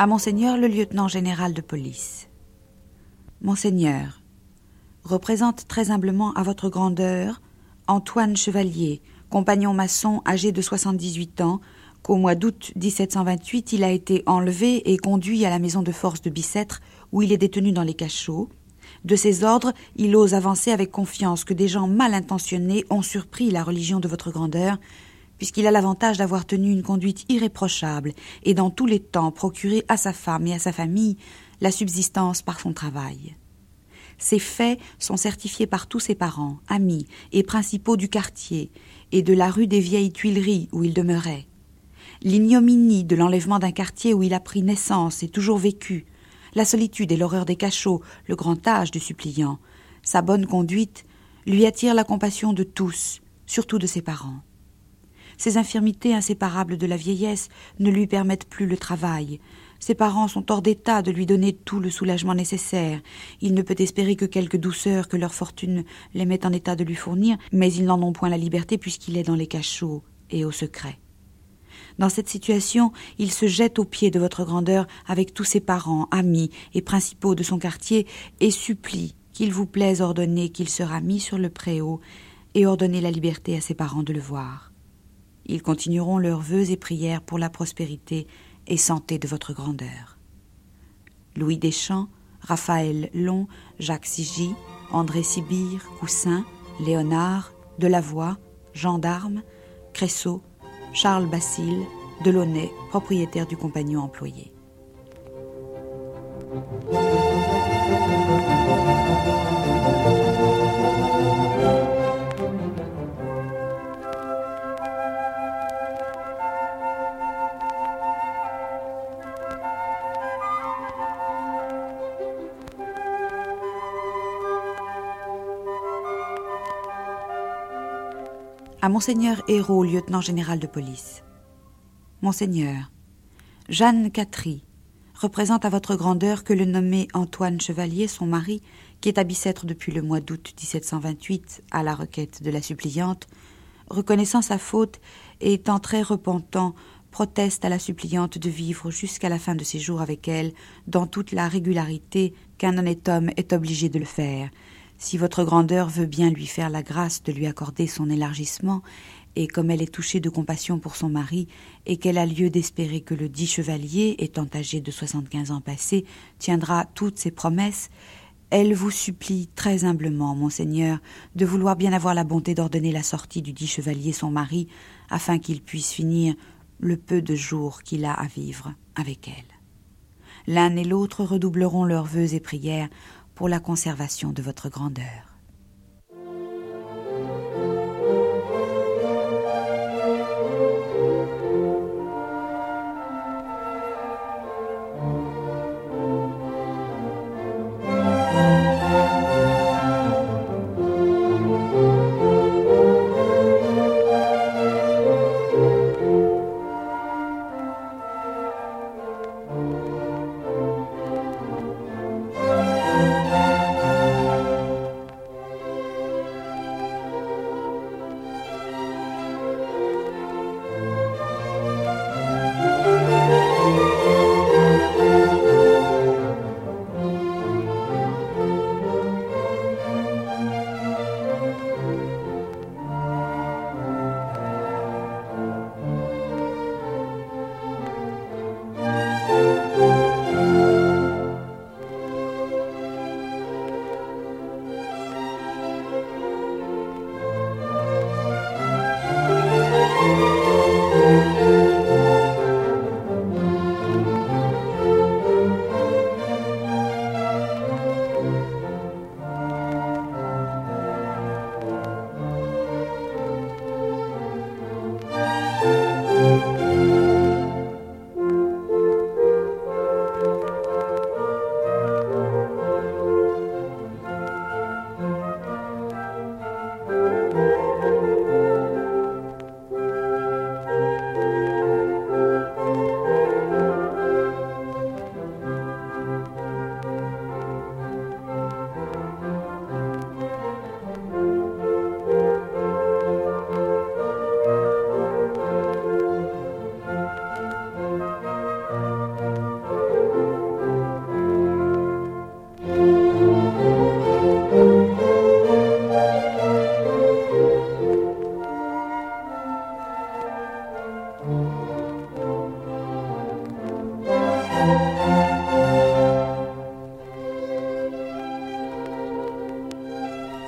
À Monseigneur le lieutenant général de police. Monseigneur, représente très humblement à votre grandeur Antoine Chevalier, compagnon maçon âgé de 78 ans, qu'au mois d'août 1728 il a été enlevé et conduit à la maison de force de Bicêtre, où il est détenu dans les cachots. De ses ordres, il ose avancer avec confiance que des gens mal intentionnés ont surpris la religion de votre grandeur, puisqu'il a l'avantage d'avoir tenu une conduite irréprochable et dans tous les temps procuré à sa femme et à sa famille la subsistance par son travail. Ces faits sont certifiés par tous ses parents, amis et principaux du quartier et de la rue des Vieilles Tuileries où il demeurait. L'ignominie de l'enlèvement d'un quartier où il a pris naissance et toujours vécu, la solitude et l'horreur des cachots, le grand âge du suppliant, sa bonne conduite, lui attirent la compassion de tous, surtout de ses parents. Ses infirmités inséparables de la vieillesse ne lui permettent plus le travail. Ses parents sont hors d'état de lui donner tout le soulagement nécessaire. Il ne peut espérer que quelque douceur que leur fortune les met en état de lui fournir, mais ils n'en ont point la liberté puisqu'il est dans les cachots et au secret. Dans cette situation, il se jette aux pieds de votre grandeur avec tous ses parents, amis et principaux de son quartier et supplie qu'il vous plaise ordonner qu'il sera mis sur le préau et ordonner la liberté à ses parents de le voir. Ils continueront leurs vœux et prières pour la prospérité et santé de votre grandeur. Louis Deschamps, Raphaël Long, Jacques Sigy, André Sibire, Coussin, Léonard, Delavoye, Gendarme, Cressot, Charles Basile, Delaunay, propriétaire du compagnon employé. À Monseigneur Hérault, lieutenant général de police. Monseigneur, Jeanne Catry représente à votre grandeur que le nommé Antoine Chevalier, son mari, qui est à Bicêtre depuis le mois d'août 1728 à la requête de la suppliante, reconnaissant sa faute et étant très repentant, proteste à la suppliante de vivre jusqu'à la fin de ses jours avec elle dans toute la régularité qu'un honnête homme est obligé de le faire, si votre grandeur veut bien lui faire la grâce de lui accorder son élargissement, et comme elle est touchée de compassion pour son mari, et qu'elle a lieu d'espérer que le dit chevalier, étant âgé de soixante-quinze ans passés, tiendra toutes ses promesses, elle vous supplie très humblement, monseigneur, de vouloir bien avoir la bonté d'ordonner la sortie du dit chevalier son mari, afin qu'il puisse finir le peu de jours qu'il a à vivre avec elle. L'un et l'autre redoubleront leurs vœux et prières pour la conservation de votre grandeur.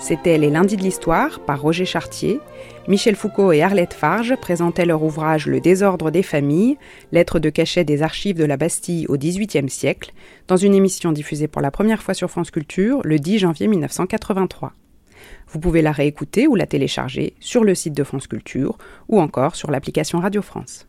C'était Les Lundis de l'Histoire par Roger Chartier. Michel Foucault et Arlette Farge présentaient leur ouvrage Le désordre des familles, lettres de cachet des archives de la Bastille au XVIIIe siècle, dans une émission diffusée pour la première fois sur France Culture le 10 janvier 1983. Vous pouvez la réécouter ou la télécharger sur le site de France Culture ou encore sur l'application Radio France.